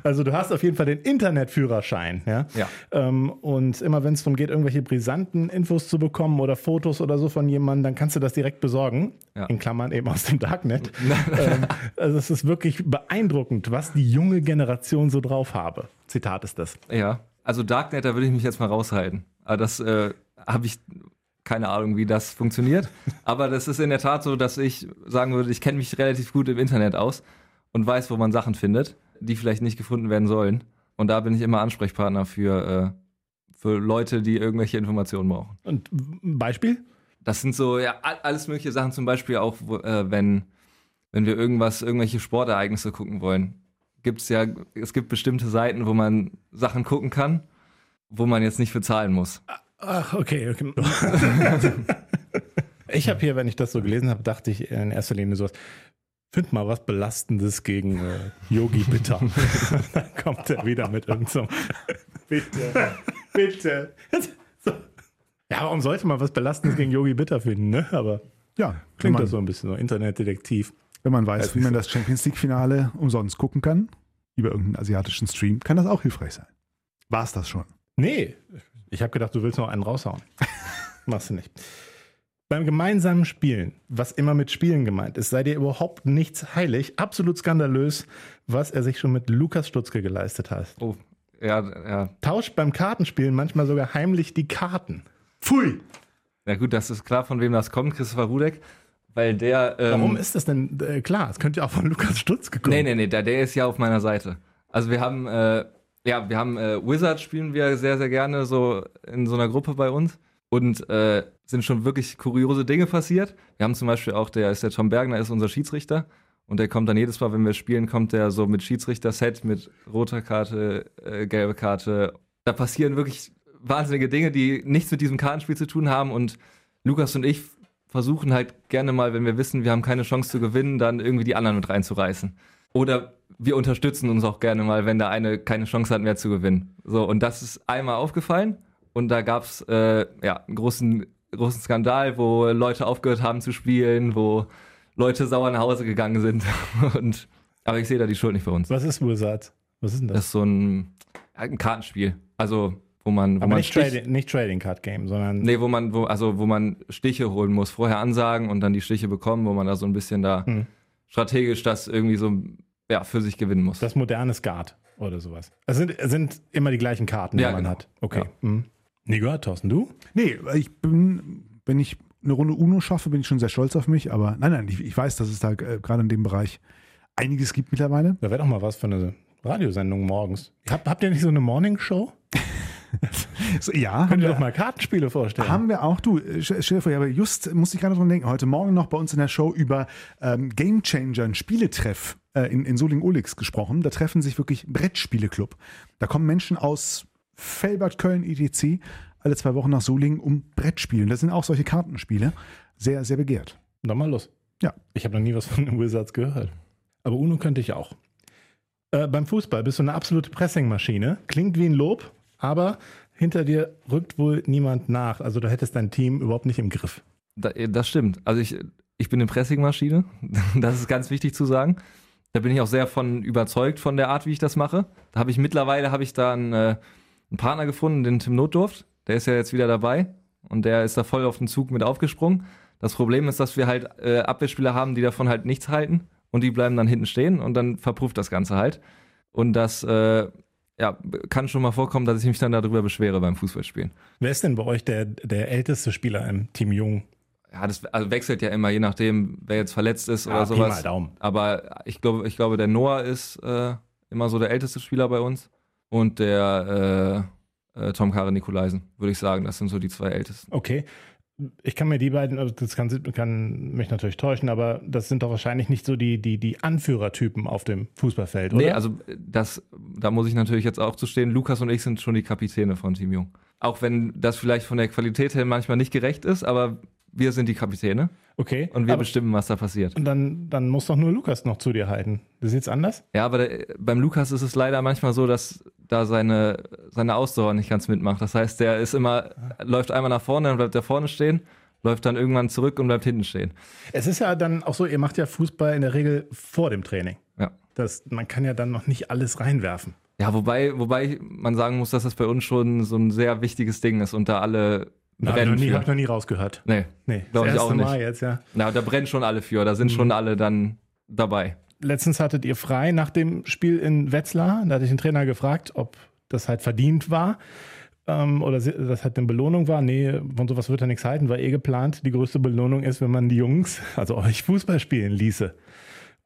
also du hast auf jeden Fall den Internetführerschein. Ja?
Ja.
Ähm, und immer wenn es darum geht, irgendwelche brisanten Infos zu bekommen oder Fotos oder so von jemandem, dann kannst du das direkt besorgen.
Ja.
In Klammern eben aus dem Darknet. [LAUGHS] ähm, also es ist wirklich beeindruckend, was die junge Generation so drauf habe. Zitat ist das.
Ja, also Darknet, da würde ich mich jetzt mal raushalten. Aber das äh, habe ich keine Ahnung, wie das funktioniert. [LAUGHS] Aber das ist in der Tat so, dass ich sagen würde, ich kenne mich relativ gut im Internet aus und weiß, wo man Sachen findet, die vielleicht nicht gefunden werden sollen. Und da bin ich immer Ansprechpartner für, äh, für Leute, die irgendwelche Informationen brauchen.
Und ein Beispiel?
Das sind so, ja, all- alles mögliche Sachen, zum Beispiel auch, äh, wenn, wenn wir irgendwas, irgendwelche Sportereignisse gucken wollen. Gibt's ja, es gibt bestimmte Seiten, wo man Sachen gucken kann, wo man jetzt nicht für zahlen muss.
Ach, okay. okay. [LAUGHS] ich habe hier, wenn ich das so gelesen habe, dachte ich in erster Linie sowas. Find mal was Belastendes gegen äh, Yogi Bitter. [LAUGHS] [LAUGHS] Dann kommt er wieder mit irgendeinem. bitte, bitte. So. Ja, warum sollte man was Belastendes gegen Yogi Bitter finden, ne? Aber
Ja,
klingt
man,
das so ein bisschen so Internetdetektiv.
Wenn man weiß,
Das
wie man
so.
das Champions League-Finale umsonst gucken kann, über irgendeinen asiatischen Stream, kann das auch hilfreich sein. War es das schon?
Nee, ich habe gedacht, du willst noch einen raushauen. [LAUGHS] Machst du nicht. Beim gemeinsamen Spielen, was immer mit Spielen gemeint ist, sei dir überhaupt nichts heilig, absolut skandalös, was er sich schon mit Lukas Stutzke geleistet hat.
Oh, ja, ja.
Tauscht beim Kartenspielen manchmal sogar heimlich die Karten.
Pfui!
Ja gut, das ist klar, von wem das kommt, Christopher Rudek. Weil der. Ähm,
Warum ist das denn äh, klar? Es könnte ja auch von Lukas Stutzke kommen.
Nee, nee, nee, der, der ist ja auf meiner Seite. Also wir haben, äh, ja, wir haben äh, Wizard spielen wir sehr, sehr gerne so in so einer Gruppe bei uns. Und äh, sind schon wirklich kuriose Dinge passiert. Wir haben zum Beispiel auch, der ist der Tom Bergner, ist unser Schiedsrichter. Und der kommt dann jedes Mal, wenn wir spielen, kommt der so mit Schiedsrichter-Set, mit roter Karte, äh, gelbe Karte. Da passieren wirklich wahnsinnige Dinge, die nichts mit diesem Kartenspiel zu tun haben. Und Lukas und ich versuchen halt gerne mal, wenn wir wissen, wir haben keine Chance zu gewinnen, dann irgendwie die anderen mit reinzureißen. Oder wir unterstützen uns auch gerne mal, wenn der eine keine Chance hat mehr zu gewinnen. So, und das ist einmal aufgefallen. Und da gab es äh, ja, einen großen, großen Skandal, wo Leute aufgehört haben zu spielen, wo Leute sauer nach Hause gegangen sind. [LAUGHS] Und, aber ich sehe da die Schuld nicht für uns.
Was ist Wizard? Was ist denn das?
Das ist so ein, ja, ein Kartenspiel. Also, wo man, wo
Aber
man
nicht,
Stich-
Trading, nicht Trading Card Game, sondern
Nee, wo man, wo, also wo man Stiche holen muss, vorher ansagen und dann die Stiche bekommen, wo man da so ein bisschen da
Hm.
strategisch das irgendwie so ja, für sich gewinnen muss.
das moderne Skat oder sowas. Es sind, es sind immer die gleichen Karten, die
Ja,
man
genau.
hat. Okay.
Ja.
Mhm. Nie gehört, Thorsten, du?
Nee, ich bin, wenn ich eine Runde Uno schaffe, bin ich schon sehr stolz auf mich. Aber nein, nein, ich, ich weiß, dass es da äh, gerade in dem Bereich einiges gibt mittlerweile.
Da wäre doch mal was für eine Radiosendung morgens. Hab, habt ihr nicht so eine Morning Show? [LAUGHS]
So, ja,
Könnt ihr
wir,
doch mal Kartenspiele vorstellen.
haben wir auch. Du, stell dir vor, aber just musste ich gerade dran denken, heute Morgen noch bei uns in der Show über ähm, Game Changer, ein Spieletreff äh, in, in Soling-Olix gesprochen. Da treffen sich wirklich Brettspieleclub. Da kommen Menschen aus Felbert, Köln, etc. alle zwei Wochen nach Solingen, um Brettspielen. Das sind auch solche Kartenspiele. Sehr, sehr begehrt.
Dann mal los.
Ja.
Ich habe noch nie was von den Wizards gehört. Aber Uno könnte ich auch. Äh, beim Fußball bist du eine absolute Pressingmaschine. Klingt wie ein Lob, aber hinter dir rückt wohl niemand nach. Also du hättest dein Team überhaupt nicht im Griff.
Da, das stimmt. Also ich, ich bin eine Pressingmaschine. [LAUGHS] Das ist ganz wichtig zu sagen. Da bin ich auch sehr von überzeugt von der Art, wie ich das mache. Da habe ich mittlerweile habe ich da einen, äh, einen Partner gefunden, den Tim Notdurft. Der ist ja jetzt wieder dabei und der ist da voll auf den Zug mit aufgesprungen. Das Problem ist, dass wir halt äh, Abwehrspieler haben, die davon halt nichts halten und die bleiben dann hinten stehen und dann verpufft das Ganze halt. Und das äh, ja, kann schon mal vorkommen, dass ich mich dann darüber beschwere beim Fußballspielen.
Wer ist denn bei euch der, der älteste Spieler im Team Jung?
Ja, das also wechselt ja immer, je nachdem, wer jetzt verletzt ist oder
Ah, Pi
sowas.
mal Daumen.
Aber ich glaube, ich glaube, der Noah ist äh, immer so der älteste Spieler bei uns. Und der äh, äh, Tom Kare Nikolaisen, würde ich sagen. Das sind so die zwei ältesten.
Okay. Ich kann mir die beiden, also das kann, kann mich natürlich täuschen, aber das sind doch wahrscheinlich nicht so die, die, die Anführertypen auf dem Fußballfeld, oder?
Nee, also das, da muss ich natürlich jetzt auch zu stehen. Lukas und ich sind schon die Kapitäne von Team Jung. Auch wenn das vielleicht von der Qualität her manchmal nicht gerecht ist, aber wir sind die Kapitäne
okay.
und wir
aber,
bestimmen, was da passiert.
und dann, dann muss doch nur Lukas noch zu dir halten. Das ist jetzt anders?
Ja, aber der, beim Lukas ist es leider manchmal so, dass da seine, seine Ausdauer nicht ganz mitmacht. Das heißt, der ist immer, läuft einmal nach vorne, dann bleibt er vorne stehen, läuft dann irgendwann zurück und bleibt hinten stehen.
Es ist ja dann auch so, ihr macht ja Fußball in der Regel vor dem Training.
Ja.
Das, man kann ja dann noch nicht alles reinwerfen.
Ja, wobei, wobei man sagen muss, dass das bei uns schon so ein sehr wichtiges Ding ist und da alle
Hab ich, noch nie,
für.
hab noch nie rausgehört.
Nee,
Nee,
Glaub
das
ich auch nicht.
Mal jetzt, ja.
na, da brennen schon alle für, da sind
Mhm.
schon alle dann dabei.
Letztens hattet ihr frei nach dem Spiel in Wetzlar. Da hatte ich den Trainer gefragt, ob das halt verdient war ähm, oder das halt eine Belohnung war. Nee, von sowas wird er nichts halten, war eh geplant. Die größte Belohnung ist, wenn man die Jungs, also euch Fußball spielen ließe.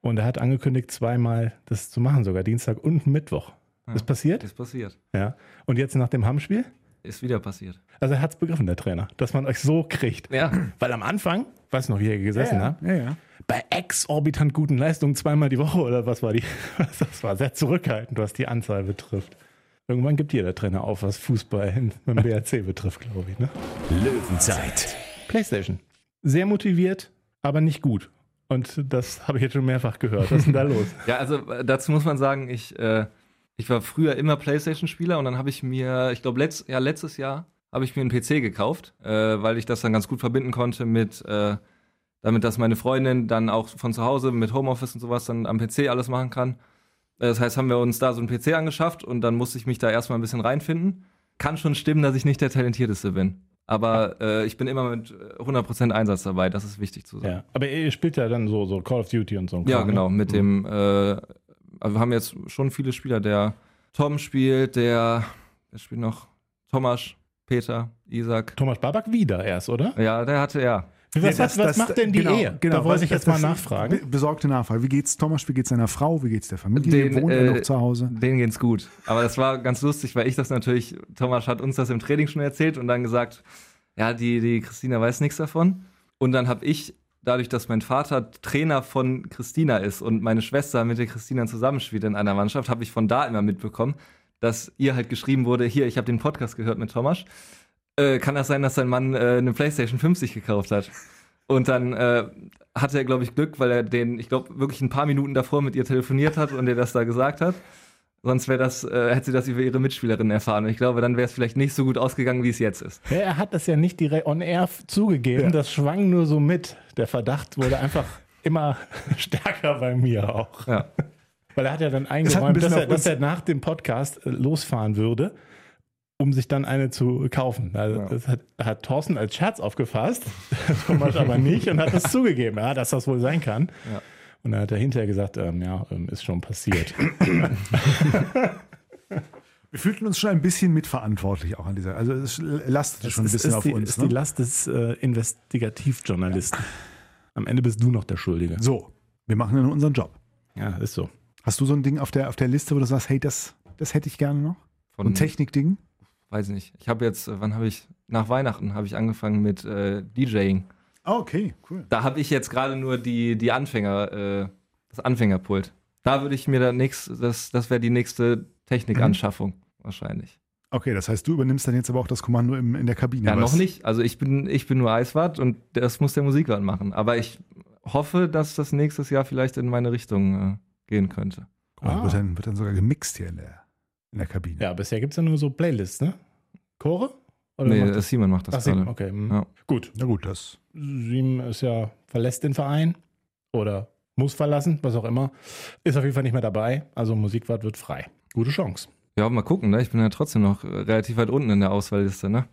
Und er hat angekündigt, zweimal das zu machen, sogar Dienstag und Mittwoch. Ist passiert?
Ist passiert.
Ja. Und jetzt nach dem Hamm-Spiel?
Ist wieder passiert.
Also er hat es begriffen, der Trainer, dass man euch so kriegt.
Ja.
Weil am Anfang, weiß noch, wie ihr gesessen
ja,
habt,
ja, ja.
bei exorbitant guten Leistungen zweimal die Woche oder was war die? [LAUGHS] Das war sehr zurückhaltend, was die Anzahl betrifft. Irgendwann gibt jeder Trainer auf, was Fußball in- beim BRC betrifft, glaube ich. Ne?
Löwenzeit.
PlayStation. Sehr motiviert, aber nicht gut. Und das habe ich jetzt schon mehrfach gehört. Was ist denn da [LAUGHS] los?
Ja, also äh, dazu muss man sagen, ich, äh, ich war früher immer Playstation-Spieler und dann habe ich mir, ich glaube, letzt, ja, letztes Jahr habe ich mir einen PC gekauft, äh, weil ich das dann ganz gut verbinden konnte mit, äh, damit, dass meine Freundin dann auch von zu Hause mit Homeoffice und sowas dann am PC alles machen kann. Äh, Das heißt, haben wir uns da so einen PC angeschafft und dann musste ich mich da erstmal ein bisschen reinfinden. Kann schon stimmen, dass ich nicht der Talentierteste bin. Aber äh, ich bin immer mit äh, 100% Einsatz dabei, das ist wichtig zu sagen.
Ja. Aber ihr spielt ja dann so, so Call of Duty und so. ein
Ja,
Kram,
genau,
ne?
mit dem, äh, also wir haben jetzt schon viele Spieler, der Tom spielt, der, der spielt noch Thomas, Peter, Isaac.
Thomas Babak wieder erst, oder?
Ja, der hatte, ja.
Was,
Ja,
was, was macht denn die
genau,
Ehe?
Genau,
da wollte ich jetzt
das-
mal nachfragen.
be- Besorgte Nachfrage. Wie geht's Thomas? Wie geht's seiner Frau? Wie geht's der Familie?
Den,
Wohnt er
äh,
noch zu Hause?
Denen geht's gut. Aber das war ganz lustig, weil ich das natürlich, Thomas hat uns das im Training schon erzählt und dann gesagt, ja, die, die Christina weiß nichts davon. Und dann habe ich, dadurch, dass mein Vater Trainer von Christina ist und meine Schwester mit der Christina zusammenspielt in einer Mannschaft, habe ich von da immer mitbekommen, dass ihr halt geschrieben wurde, hier, ich habe den Podcast gehört mit Thomas. Äh, kann das sein, dass sein Mann äh, eine PlayStation 50 gekauft hat? Und dann äh, hatte er, glaube ich, Glück, weil er den, ich glaube, wirklich ein paar Minuten davor mit ihr telefoniert hat und ihr das da gesagt hat. Sonst wäre das, äh, hätte sie das über ihre Mitspielerin erfahren. Und ich glaube, dann wäre es vielleicht nicht so gut ausgegangen, wie es jetzt ist.
Ja, er hat das ja nicht direkt on air zugegeben, das schwang nur so mit. Der Verdacht wurde einfach [LAUGHS] immer stärker bei mir auch.
Ja.
Weil er hat ja dann
ein
eingeräumt,
bisschen
dass er, dass er nach dem Podcast äh, losfahren würde, um sich dann eine zu kaufen. Also,
Ja.
Das hat, hat Thorsten als Scherz aufgefasst, [LAUGHS] Thomas aber nicht und hat es zugegeben, ja, dass das wohl sein kann.
Ja.
Und dann hat er hinterher gesagt, ähm, ja, ähm, ist schon passiert. [LAUGHS]
Wir fühlten uns schon ein bisschen mitverantwortlich auch an dieser. Also es lastete schon ein
Das
bisschen
ist
auf
die,
uns.
ist
Ne?
die Last des äh, Investigativjournalisten. Am Ende bist du noch der Schuldige.
So, wir machen dann unseren Job.
Ja, ist so.
Hast du so ein Ding auf der, auf der Liste, wo du sagst, hey, das, das hätte ich gerne noch?
Von,
Und Technikding?
weiß nicht. Ich habe jetzt, äh, wann habe ich, nach Weihnachten habe ich angefangen mit äh, DJing.
Ah, okay, cool.
Da habe ich jetzt gerade nur die, die Anfänger, äh, das Anfängerpult. Da würde ich mir dann nächst, das, das wäre die nächste Technikanschaffung wahrscheinlich.
Okay, das heißt, du übernimmst dann jetzt aber auch das Kommando im, in der Kabine.
Ja,
was?
noch nicht. Also ich bin, ich bin nur Eiswart und das muss der Musikwart machen. Aber ich hoffe, dass das nächstes Jahr vielleicht in meine Richtung äh, gehen könnte.
Mal,
Ah.
wird, dann, wird dann sogar gemixt hier in der, in der Kabine.
Ja, bisher gibt es ja nur so Playlists, ne? Chore? Oder
nee,
macht das?
Simon macht das
Ach, Simon,
gerade.
okay. hm.
Ja.
Gut.
Na gut, das.
Simon ist ja, verlässt den Verein oder muss verlassen, was auch immer. Ist auf jeden Fall nicht mehr dabei. Also Musikwart wird frei. Gute Chance.
Ja, mal gucken, ne? Ich bin ja trotzdem noch äh, relativ weit unten in der Auswahlliste, ne?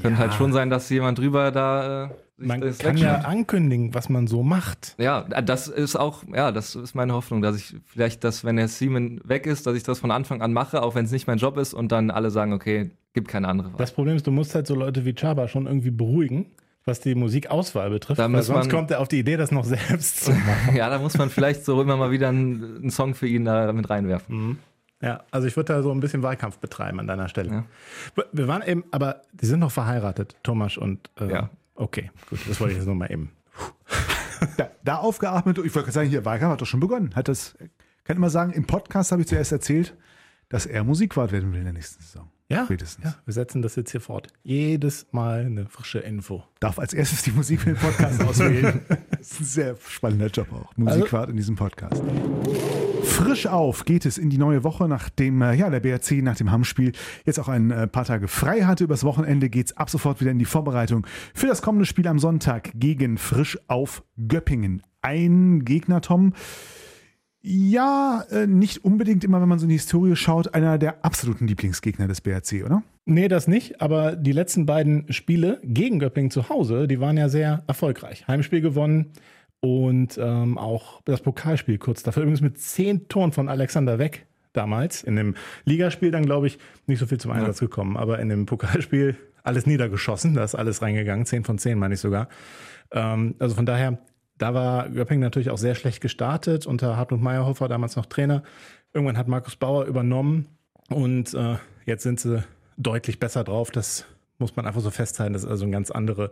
Könnte halt schon sein, dass jemand drüber da äh,
Man kann ja ankündigen, was man so macht.
Ja, das ist auch, ja, das ist meine Hoffnung, dass ich vielleicht, dass wenn der Simon weg ist, dass ich das von Anfang an mache, auch wenn es nicht mein Job ist und dann alle sagen, okay, gibt keine andere Wahl.
Das Problem ist, du musst halt so Leute wie Chaba schon irgendwie beruhigen, was die Musikauswahl betrifft.
Da
sonst
man-
kommt er auf die Idee, das noch selbst zu machen. [LAUGHS]
ja, da muss man vielleicht so immer mal wieder einen, einen Song für ihn da mit reinwerfen.
Ja, also ich würde da so ein bisschen Wahlkampf betreiben an deiner Stelle.
Ja.
Wir waren eben, aber die sind noch verheiratet, Thomas und äh,
Ja.
Okay, gut, das wollte ich jetzt nochmal eben.
Da, da aufgeatmet, ich wollte gerade sagen, hier, Wahlkampf hat doch schon begonnen. Hat das, kann ich mal sagen, im Podcast habe ich zuerst erzählt, dass er Musikwart werden will in der nächsten Saison.
Ja,
Spätestens.
ja, wir setzen das jetzt hier fort. Jedes Mal eine frische Info.
Darf als erstes die Musik für den Podcast [LAUGHS] auswählen. Das ist ein sehr spannender Job auch. Musikwart in diesem Podcast. Frisch auf geht es in die neue Woche, nachdem äh, ja, der BRC nach dem Hamm-Spiel jetzt auch ein äh, paar Tage frei hatte. Übers Wochenende geht es ab sofort wieder in die Vorbereitung für das kommende Spiel am Sonntag gegen Frisch auf Göppingen. Ein Gegner, Tom, ja, äh, nicht unbedingt immer, wenn man so in die Historie schaut, einer der absoluten Lieblingsgegner des BRC, oder?
Nee, das nicht, aber die letzten beiden Spiele gegen Göppingen zu Hause, die waren ja sehr erfolgreich. Heimspiel gewonnen und ähm, auch das Pokalspiel kurz dafür. Übrigens mit zehn Toren von Alexander Weg damals. In dem Ligaspiel dann, glaube ich, nicht so viel zum Einsatz gekommen, aber in dem Pokalspiel alles niedergeschossen. Da ist alles reingegangen. Zehn von zehn, meine ich sogar. Ähm, also von daher, da war Göppingen natürlich auch sehr schlecht gestartet unter Hartmut Meyerhofer, damals noch Trainer. Irgendwann hat Markus Bauer übernommen und äh, jetzt sind sie deutlich besser drauf. Das muss man einfach so festhalten. Das ist also eine ganz andere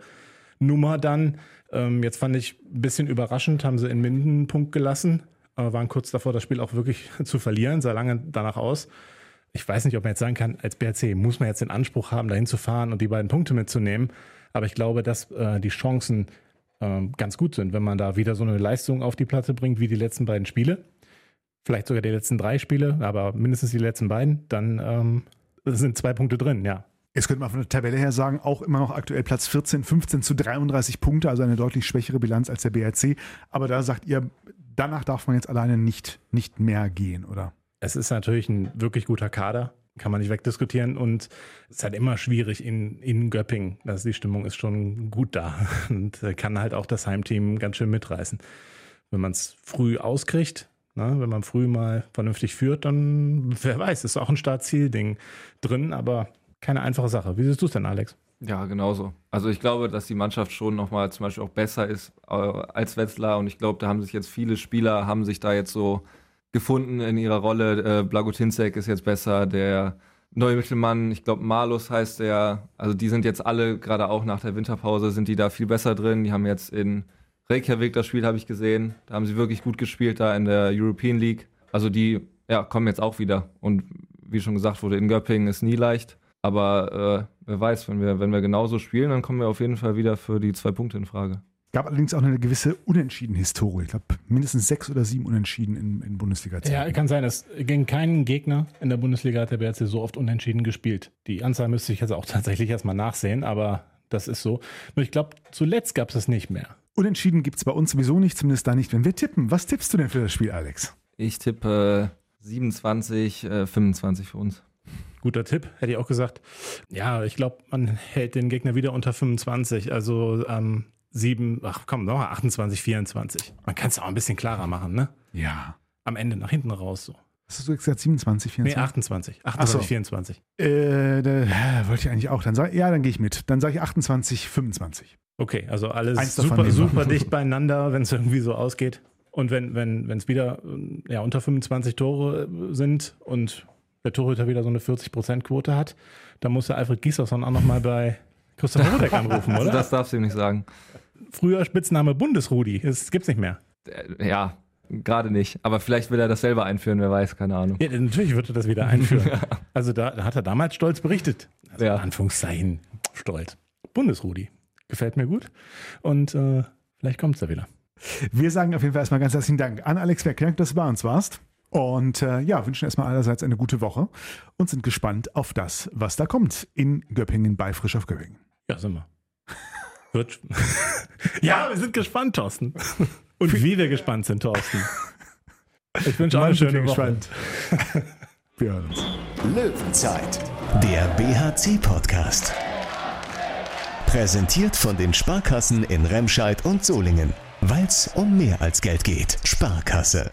Nummer dann. Ähm, jetzt fand ich ein bisschen überraschend, haben sie in Minden einen Punkt gelassen, äh, waren kurz davor, das Spiel auch wirklich [LAUGHS] zu verlieren, sah lange danach aus. Ich weiß nicht, ob man jetzt sagen kann, als BRC muss man jetzt den Anspruch haben, dahin zu fahren und die beiden Punkte mitzunehmen. Aber ich glaube, dass äh, die Chancen ähm, ganz gut sind, wenn man da wieder so eine Leistung auf die Platte bringt wie die letzten beiden Spiele. Vielleicht sogar die letzten drei Spiele, aber mindestens die letzten beiden, dann ähm, sind zwei Punkte drin, ja.
Jetzt könnte man von der Tabelle her sagen, auch immer noch aktuell Platz 14, 15 zu 33 Punkte, also eine deutlich schwächere Bilanz als der BRC. Aber da sagt ihr, danach darf man jetzt alleine nicht, nicht mehr gehen, oder?
Es ist natürlich ein wirklich guter Kader, kann man nicht wegdiskutieren. Und es ist halt immer schwierig in, in Göppingen. Also die Stimmung ist schon gut da [LAUGHS] und kann halt auch das Heimteam ganz schön mitreißen. Wenn man es früh auskriegt, na, wenn man früh mal vernünftig führt, dann, wer weiß, ist auch ein Start-Ziel-Ding drin, aber keine einfache Sache. Wie siehst du es denn, Alex?
Ja, genauso. Also ich glaube, dass die Mannschaft schon nochmal zum Beispiel auch besser ist äh, als Wetzlar und ich glaube, da haben sich jetzt viele Spieler, haben sich da jetzt so gefunden in ihrer Rolle. Äh, Blagotinzek ist jetzt besser, der neue Mittelmann, ich glaube Malus heißt der, also die sind jetzt alle, gerade auch nach der Winterpause, sind die da viel besser drin. Die haben jetzt in Reykjavik das Spiel, habe ich gesehen. Da haben sie wirklich gut gespielt, da in der European League. Also die ja, kommen jetzt auch wieder. Und wie schon gesagt wurde, in Göppingen ist nie leicht. Aber äh, wer weiß, wenn wir, wenn wir genauso spielen, dann kommen wir auf jeden Fall wieder für die zwei Punkte in Frage.
Gab allerdings auch eine gewisse Unentschieden-Historie. Ich glaube, mindestens sechs oder sieben Unentschieden in, in bundesliga -Zeiten.
Ja, kann sein, dass gegen keinen Gegner in der Bundesliga hat der BRC so oft unentschieden gespielt. Die Anzahl müsste ich jetzt auch [LAUGHS] tatsächlich erstmal nachsehen, aber das ist so. Nur ich glaube, zuletzt gab es das nicht mehr.
Unentschieden gibt es bei uns sowieso nicht, zumindest da nicht, wenn wir tippen. Was tippst du denn für das Spiel, Alex?
Ich tippe 27, äh, 25 für uns.
Guter Tipp, hätte ich auch gesagt. Ja, ich glaube, man hält den Gegner wieder unter 25. Also ähm, 7, ach komm, noch 28, 24. Man kann es auch ein bisschen klarer machen, ne?
Ja.
Am Ende nach hinten raus so.
Hast du gesagt? 27, 24?
Nee, 28. 28,
so.
24.
Äh, da, wollte ich eigentlich auch. Dann sag, ja, dann gehe ich mit. Dann sage ich 28, 25.
Okay, also alles
Eins
super, super dicht beieinander, wenn es irgendwie so ausgeht. Und wenn wenn wenn, es wieder ja, unter 25 Tore äh, sind und der Torhüter wieder so eine 40%-Quote hat, dann muss der Alfred Gieslersson auch nochmal bei Christopher [LAUGHS] Rudek anrufen,
Also
oder?
das darfst du ihm nicht sagen.
Früher Spitzname Bundesrudi. Das gibt's nicht mehr.
Äh, Ja, gerade nicht. Aber vielleicht will er das selber einführen, wer weiß, keine Ahnung.
Ja, natürlich wird er das wieder einführen. [LAUGHS] Also da, da hat er damals stolz berichtet. Also
Ja.
in Anführungszeichen stolz. Bundesrudi. Gefällt mir gut. Und äh, vielleicht kommt's da wieder.
Wir sagen auf jeden Fall erstmal ganz herzlichen Dank an Alex Werknack, dass du bei uns warst. Und äh, ja, wünschen erstmal allerseits eine gute Woche und sind gespannt auf das, was da kommt in Göppingen bei Frisch auf Göppingen.
Ja, sind wir. Wird. [LAUGHS] ja, wir sind gespannt, Thorsten. [LAUGHS] Und wie wir gespannt sind, Thorsten. Ich wünsche auch eine schöne Woche.
gespannt. [LAUGHS] Wir hören uns.
Löwenzeit, der BHC-Podcast. Präsentiert von den Sparkassen in Remscheid und Solingen. Weil es um mehr als Geld geht. Sparkasse.